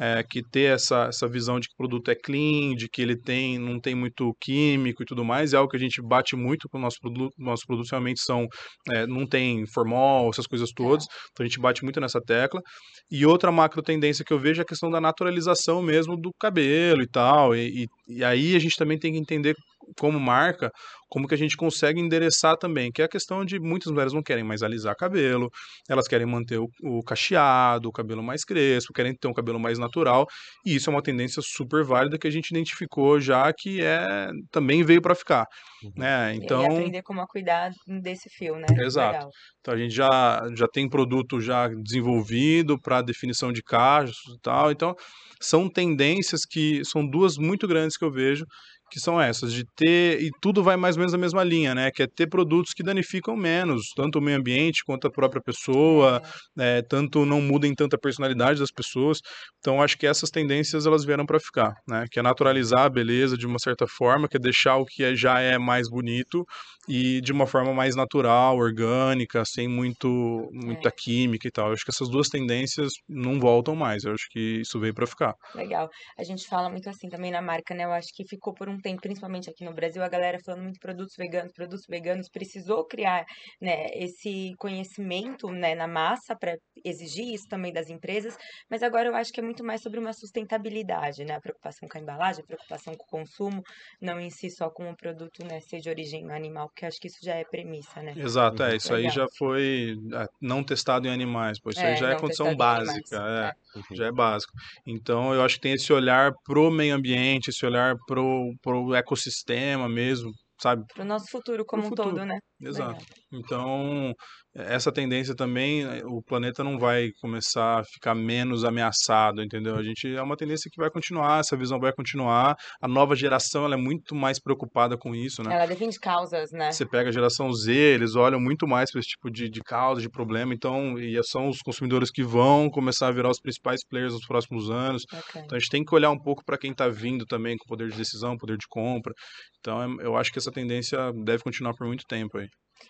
É, que ter essa, essa visão de que o produto é clean, de que ele tem, não tem muito químico e tudo mais, é algo que a gente bate muito com o nosso produto. Nossos produtos realmente são. é, não tem formol, essas coisas todas. Então a gente bate muito nessa tecla. E outra macro tendência que eu vejo é a questão da naturalização mesmo do cabelo e tal. E, e, e aí a gente também tem que entender como marca, como que a gente consegue endereçar também, que é a questão de muitas mulheres não querem mais alisar cabelo, elas querem manter o, o cacheado, o cabelo mais crespo, querem ter um cabelo mais natural, e isso é uma tendência super válida que a gente identificou já que é também veio para ficar, Uhum. né? Então... E aprender como cuidar desse fio, né? Exato. Legal. então a gente já, já tem produto já desenvolvido para definição de cachos e tal. Então, são tendências que são duas muito grandes que eu vejo, que são essas, de ter, e tudo vai mais ou menos na mesma linha, né? Que é ter produtos que danificam menos, tanto o meio ambiente quanto a própria pessoa, É. é, tanto não mudem tanto a personalidade das pessoas. Então, acho que essas tendências elas vieram para ficar, né? Que é naturalizar a beleza de uma certa forma, que é deixar o que é- já é mais bonito e de uma forma mais natural, orgânica, sem muito muita química e tal. Eu acho que essas duas tendências não voltam mais. Eu acho que isso veio para ficar. Legal. A gente fala muito assim também na marca, né? Eu acho que ficou por um tempo, principalmente aqui no Brasil, a galera falando muito produtos veganos, produtos veganos, precisou criar, né, esse conhecimento, né, na massa para exigir isso também das empresas, mas agora eu acho que é muito mais sobre uma sustentabilidade, né? A preocupação com a embalagem, a preocupação com o consumo, não em si só com o produto, né, ser de origem animal, porque acho que isso já é premissa, né? Exato, é. Isso aí já foi é, não testado em animais, pois isso aí É, já é condição em animais, básica, é. Uhum. já é básico. Então, eu acho que tem esse olhar pro meio ambiente, esse olhar pro, pro ecossistema mesmo, sabe? Para o nosso futuro como um futuro. todo, né? Exato. Legal. Então, essa tendência também, eh, o planeta não vai começar a ficar menos ameaçado, entendeu? A gente é uma tendência que vai continuar, essa visão vai continuar. A nova geração, ela é muito mais preocupada com isso, né? Ela defende causas, né? Você pega a geração Z, eles olham muito mais para esse tipo de, de causa, de problema, então, e são os consumidores que vão começar a virar os principais players nos próximos anos. Bacana. Então a gente tem que olhar um pouco para quem está vindo também com poder de decisão, poder de compra. Então é- eu acho que essa tendência deve continuar por muito tempo aí.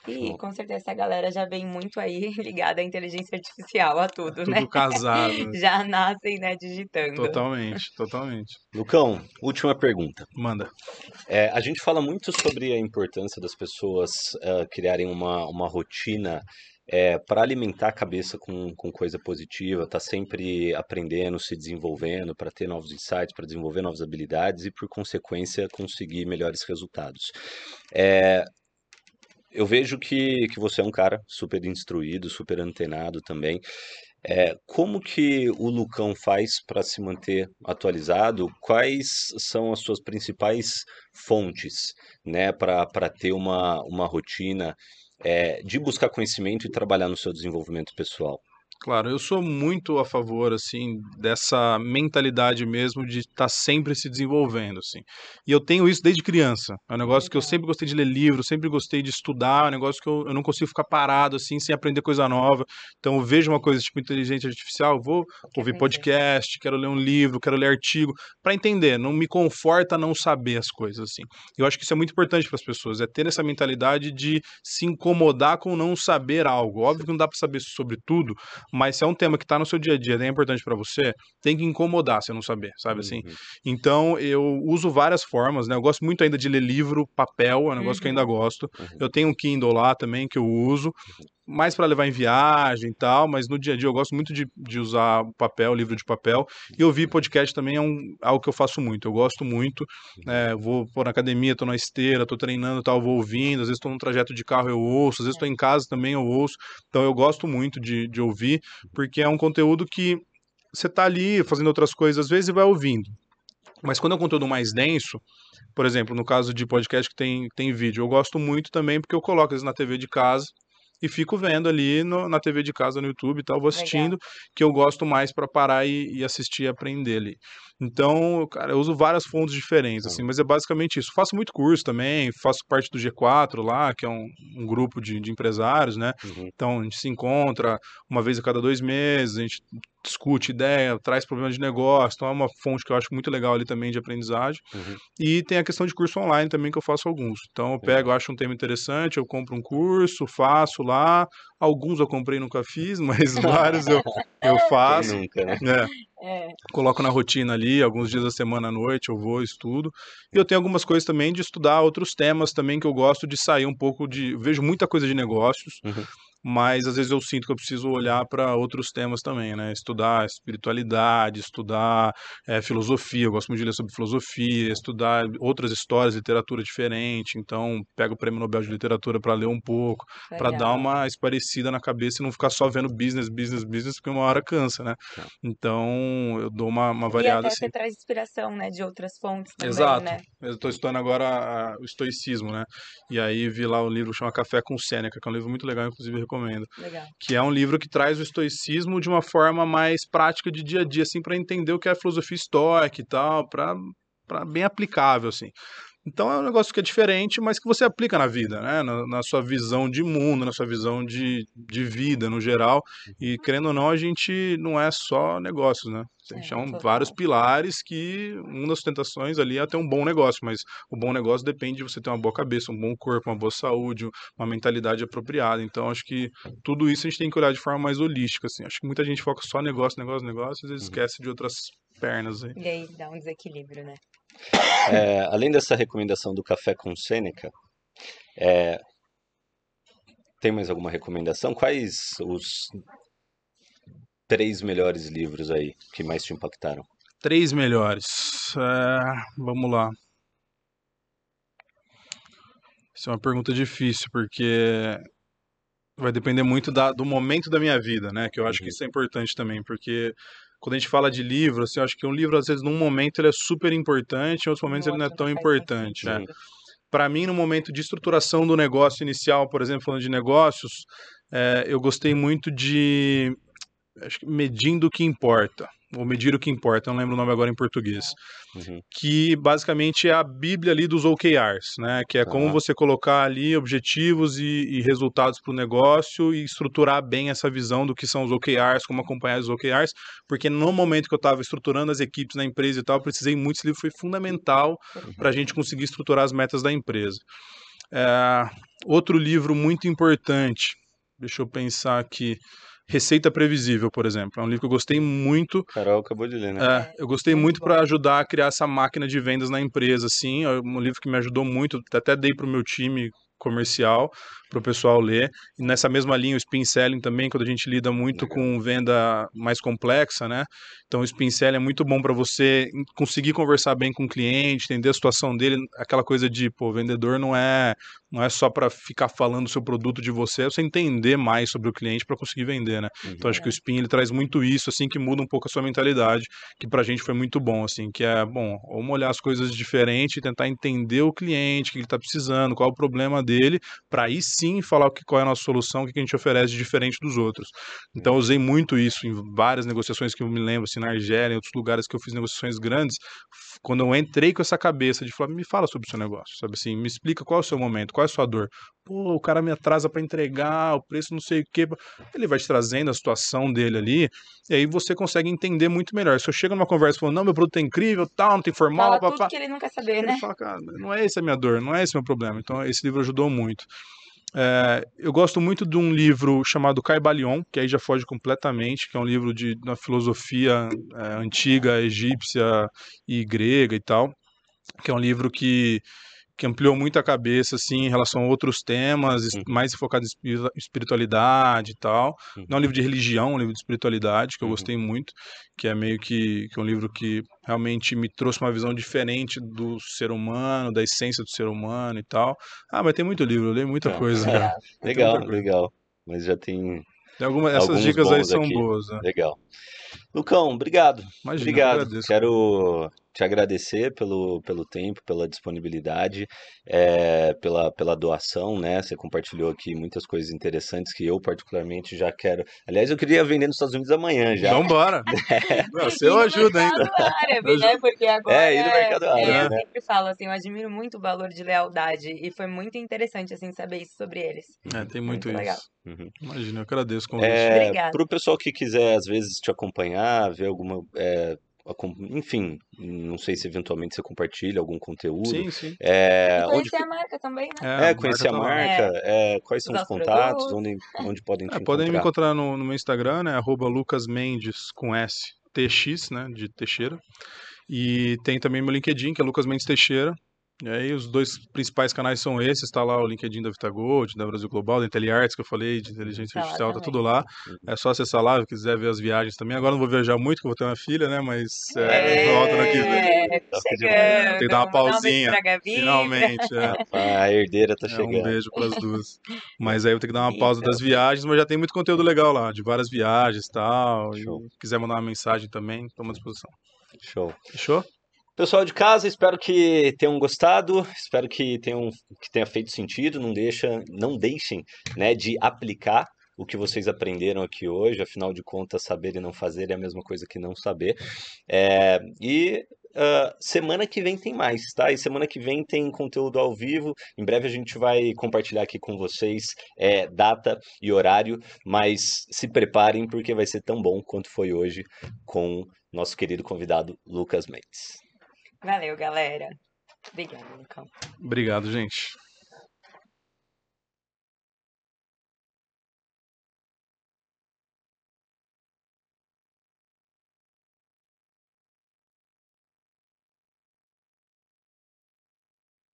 E com certeza essa galera já vem muito aí ligada à inteligência artificial, a tudo, né? Tudo casado. Já nascem, né, digitando. totalmente, totalmente. Lucão, última pergunta. Manda. É, a gente fala muito sobre a importância das pessoas eh, criarem uma, uma rotina para alimentar a cabeça com, com coisa positiva, tá sempre aprendendo, se desenvolvendo, para ter novos insights, para desenvolver novas habilidades e, por consequência, conseguir melhores resultados. É, eu vejo que, que você é um cara super instruído, super antenado também. É, como que o Lucão faz para se manter atualizado? Quais são as suas principais fontes, né, para ter uma, uma rotina é, de buscar conhecimento e trabalhar no seu desenvolvimento pessoal? Claro, eu sou muito a favor, assim, dessa mentalidade mesmo de estar sempre se desenvolvendo, assim. E eu tenho isso desde criança. É um negócio que eu sempre gostei de ler livro, sempre gostei de estudar, é um negócio que eu, eu não consigo ficar parado, assim, sem aprender coisa nova. Então, eu vejo uma coisa tipo inteligência artificial, vou ouvir podcast, quero ler um livro, quero ler artigo, para entender. Não me conforta não saber as coisas, assim. Eu acho que isso é muito importante para as pessoas, é ter essa mentalidade de se incomodar com não saber algo. Óbvio que não dá para saber sobre tudo, mas se é um tema que está no seu dia a dia, é importante para você, tem que incomodar se não saber, sabe assim? Uhum. Então, eu uso várias formas, né? Eu gosto muito ainda de ler livro, papel, é um negócio que eu ainda gosto. Uhum. Eu tenho um Kindle lá também que eu uso, mais para levar em viagem e tal, mas no dia a dia eu gosto muito de, de usar papel, livro de papel. E ouvir podcast também é um, algo que eu faço muito, eu gosto muito. né? vou pô, na academia, tô na esteira, tô treinando e tal, vou ouvindo. Às vezes estou num trajeto de carro, eu ouço. Às vezes estou em casa também, eu ouço. Então eu gosto muito de, de ouvir, porque é um conteúdo que você tá ali fazendo outras coisas às vezes e vai ouvindo. Mas quando é um conteúdo mais denso, por exemplo, no caso de podcast que tem, tem vídeo, eu gosto muito também porque eu coloco às vezes na TV de casa e fico vendo ali no- na TV de casa no YouTube e tal, vou assistindo, que eu gosto mais para parar e, e assistir e aprender ali. Então, cara, eu uso várias fontes diferentes, assim, mas é basicamente isso. Faço muito curso também, faço parte do G4 lá, que é um, um grupo de, de empresários, né? Uhum. Então, a gente se encontra uma vez a cada dois meses, a gente discute ideia, traz problemas de negócio, então é uma fonte que eu acho muito legal ali também de aprendizagem. Uhum. E tem a questão de curso online também, que eu faço alguns. Então, eu pego, acho um tema interessante, eu compro um curso, faço lá. Alguns eu comprei e nunca fiz, mas vários eu, eu faço. nunca, né? né? É, Coloco na rotina ali, alguns dias da semana à noite eu vou, estudo. E eu tenho algumas coisas também de estudar outros temas também que eu gosto de sair um pouco de. Vejo muita coisa de negócios. Uhum. Mas às vezes eu sinto que eu preciso olhar para outros temas também, né? Estudar espiritualidade, estudar é, filosofia, eu gosto muito de ler sobre filosofia, estudar outras histórias, literatura diferente, então pego o Prêmio Nobel de Literatura para ler um pouco, para dar uma esparecida na cabeça e não ficar só vendo business, business, business, porque uma hora cansa, né? Então eu dou uma, uma variada e até assim. você traz inspiração, né, de outras fontes também, Exato. né? Eu estou estudando agora a, o estoicismo, né? E aí vi lá o livro que chama Café com Sêneca, que é um livro muito legal, inclusive recomendo. Legal. Que é um livro que traz o estoicismo de uma forma mais prática de dia a dia, assim, para entender o que é a filosofia estoica e tal, para bem aplicável, assim. Então é um negócio que é diferente, mas que você aplica na vida, né? Na, na, sua visão de mundo, na sua visão de, de vida no geral. E uhum. querendo ou não, a gente não é só negócios, né? Gente é, é vários pilares que uma das sustentações ali é ter um bom negócio, mas o bom negócio depende de você ter uma boa cabeça, um bom corpo, uma boa saúde, uma mentalidade apropriada. Então acho que tudo isso a gente tem que olhar de forma mais holística, assim. Acho que muita gente foca só negócio, negócio, negócio, e às vezes uhum. esquece de outras pernas aí. E aí dá um desequilíbrio, né? É, além dessa recomendação do café com Sêneca, é, tem mais alguma recomendação? Quais os três melhores livros aí que mais te impactaram? Três melhores. É, vamos lá. Isso é uma pergunta difícil, porque vai depender muito da, do momento da minha vida, né? Que eu acho uhum. que isso é importante também, porque quando a gente fala de livro, assim, eu acho que um livro, às vezes, num momento ele é super importante, em outros momentos ele não é tão importante. É. Para mim, no momento de estruturação do negócio inicial, por exemplo, falando de negócios, é, eu gostei muito de acho que medindo o que importa ou medir o que importa, não lembro o nome agora em português, uhum. que basicamente é a bíblia ali dos OKRs, né, que é como você colocar ali objetivos e, e resultados para o negócio e estruturar bem essa visão do que são os OKRs, como acompanhar os OKRs, porque no momento que eu estava estruturando as equipes na empresa e tal, eu precisei muito, esse livro foi fundamental uhum. para a gente conseguir estruturar as metas da empresa. É, outro livro muito importante, deixa eu pensar aqui, Receita Previsível, por exemplo. É um livro que eu gostei muito. Carol acabou de ler, né? É, eu gostei muito para ajudar a criar essa máquina de vendas na empresa, assim. É um livro que me ajudou muito. Até dei para o meu time comercial para o pessoal ler. E nessa mesma linha, o spin selling também, quando a gente lida muito Legal. com venda mais complexa, né? Então, o spin selling é muito bom para você conseguir conversar bem com o cliente, entender a situação dele, aquela coisa de, pô, vendedor não é não é só para ficar falando o seu produto de você, é você entender mais sobre o cliente para conseguir vender, né? Uhum. Então, acho que o spin ele traz muito isso, assim, que muda um pouco a sua mentalidade, que para a gente foi muito bom, assim, que é, bom, vamos olhar as coisas diferente e tentar entender o cliente, o que ele está precisando, qual é o problema dele, para aí sim falar o que, qual é a nossa solução, o que a gente oferece de diferente dos outros. Então eu usei muito isso em várias negociações que eu me lembro, assim, na Argélia, em outros lugares que eu fiz negociações grandes, quando eu entrei com essa cabeça de falar, me fala sobre o seu negócio, sabe assim, me explica qual é o seu momento, qual é a sua dor. Pô, o cara me atrasa para entregar, o preço não sei o quê. Ele vai te trazendo a situação dele ali, e aí você consegue entender muito melhor. Se eu chego numa conversa falando, não, meu produto é incrível, tal, não tem formal, Fala papá, tudo que ele não quer saber, né? Fala, cara, não é essa a minha dor, não é esse o meu problema. Então, esse livro ajudou muito. É, eu gosto muito de um livro chamado Caibalion, que aí já foge completamente, que é um livro de uma filosofia é, antiga, egípcia e grega e tal, que é um livro que que ampliou muito a cabeça assim em relação a outros temas, uhum. mais focado em espiritualidade e tal. Uhum. Não é um livro de religião, é um livro de espiritualidade que eu uhum. gostei muito, que é meio que, que é um livro que realmente me trouxe uma visão diferente do ser humano, da essência do ser humano e tal. Ah, mas tem muito livro, eu leio muita é. coisa. legal, legal. Mas já tem. tem alguma, essas dicas aí são aqui. boas. Né? Legal. Lucão, obrigado. Imagina, obrigado. Quero te agradecer pelo, pelo tempo, pela disponibilidade, é, pela, pela doação, né? Você compartilhou aqui muitas coisas interessantes que eu, particularmente, já quero. Aliás, eu queria vender nos Estados Unidos amanhã já. Vamos embora. É. Você eu ajuda ainda. Árabe, né? Porque agora. É, e no mercado árabe. É, eu né? sempre falo assim, eu admiro muito o valor de lealdade e foi muito interessante, assim, saber isso sobre eles. É, tem muito, muito isso. Legal. Uhum. Imagina, eu agradeço com é, Obrigada. Para o pessoal que quiser, às vezes, te acompanhar, ver alguma. É, enfim, não sei se eventualmente você compartilha algum conteúdo. Sim, sim. É, e conhecer onde... a marca também, né? É, é conhecer a marca, é, quais são os, os contatos, onde, onde podem te é, Podem me encontrar no, no meu Instagram, né, arroba lucasmendes com S, TX, né, de Teixeira. E tem também meu LinkedIn, que é Lucas Mendes Teixeira. E aí os dois principais canais são esses, tá lá o LinkedIn da VitaGold, da Brasil Global, da IntelliArts, que eu falei, de inteligência Tá artificial, tá tudo lá. É só acessar lá, se quiser ver as viagens também. Agora não vou viajar muito, que eu vou ter uma filha, né? Mas é, volta no que vem. É, Tá chegando. Tem que dar uma um pausinha. Finalmente, é. A herdeira tá É, um chegando. beijo para as duas. Mas aí eu vou ter que dar uma pausa das viagens, mas já tem muito conteúdo legal lá, de várias viagens e tal. Show. E quiser mandar uma mensagem também, estamos à disposição. Show. Fechou? Pessoal de casa, espero que tenham gostado, espero que tenham que tenha feito sentido. Não deixa, não deixem, né, de aplicar o que vocês aprenderam aqui hoje. Afinal de contas, saber e não fazer é a mesma coisa que não saber. É, e ah, semana que vem tem mais, tá? E semana que vem tem conteúdo ao vivo. Em breve a gente vai compartilhar aqui com vocês é, data e horário, mas se preparem porque vai ser tão bom quanto foi hoje com nosso querido convidado Lucas Mendes. Valeu, galera. Obrigada, Lucão. Obrigado, gente.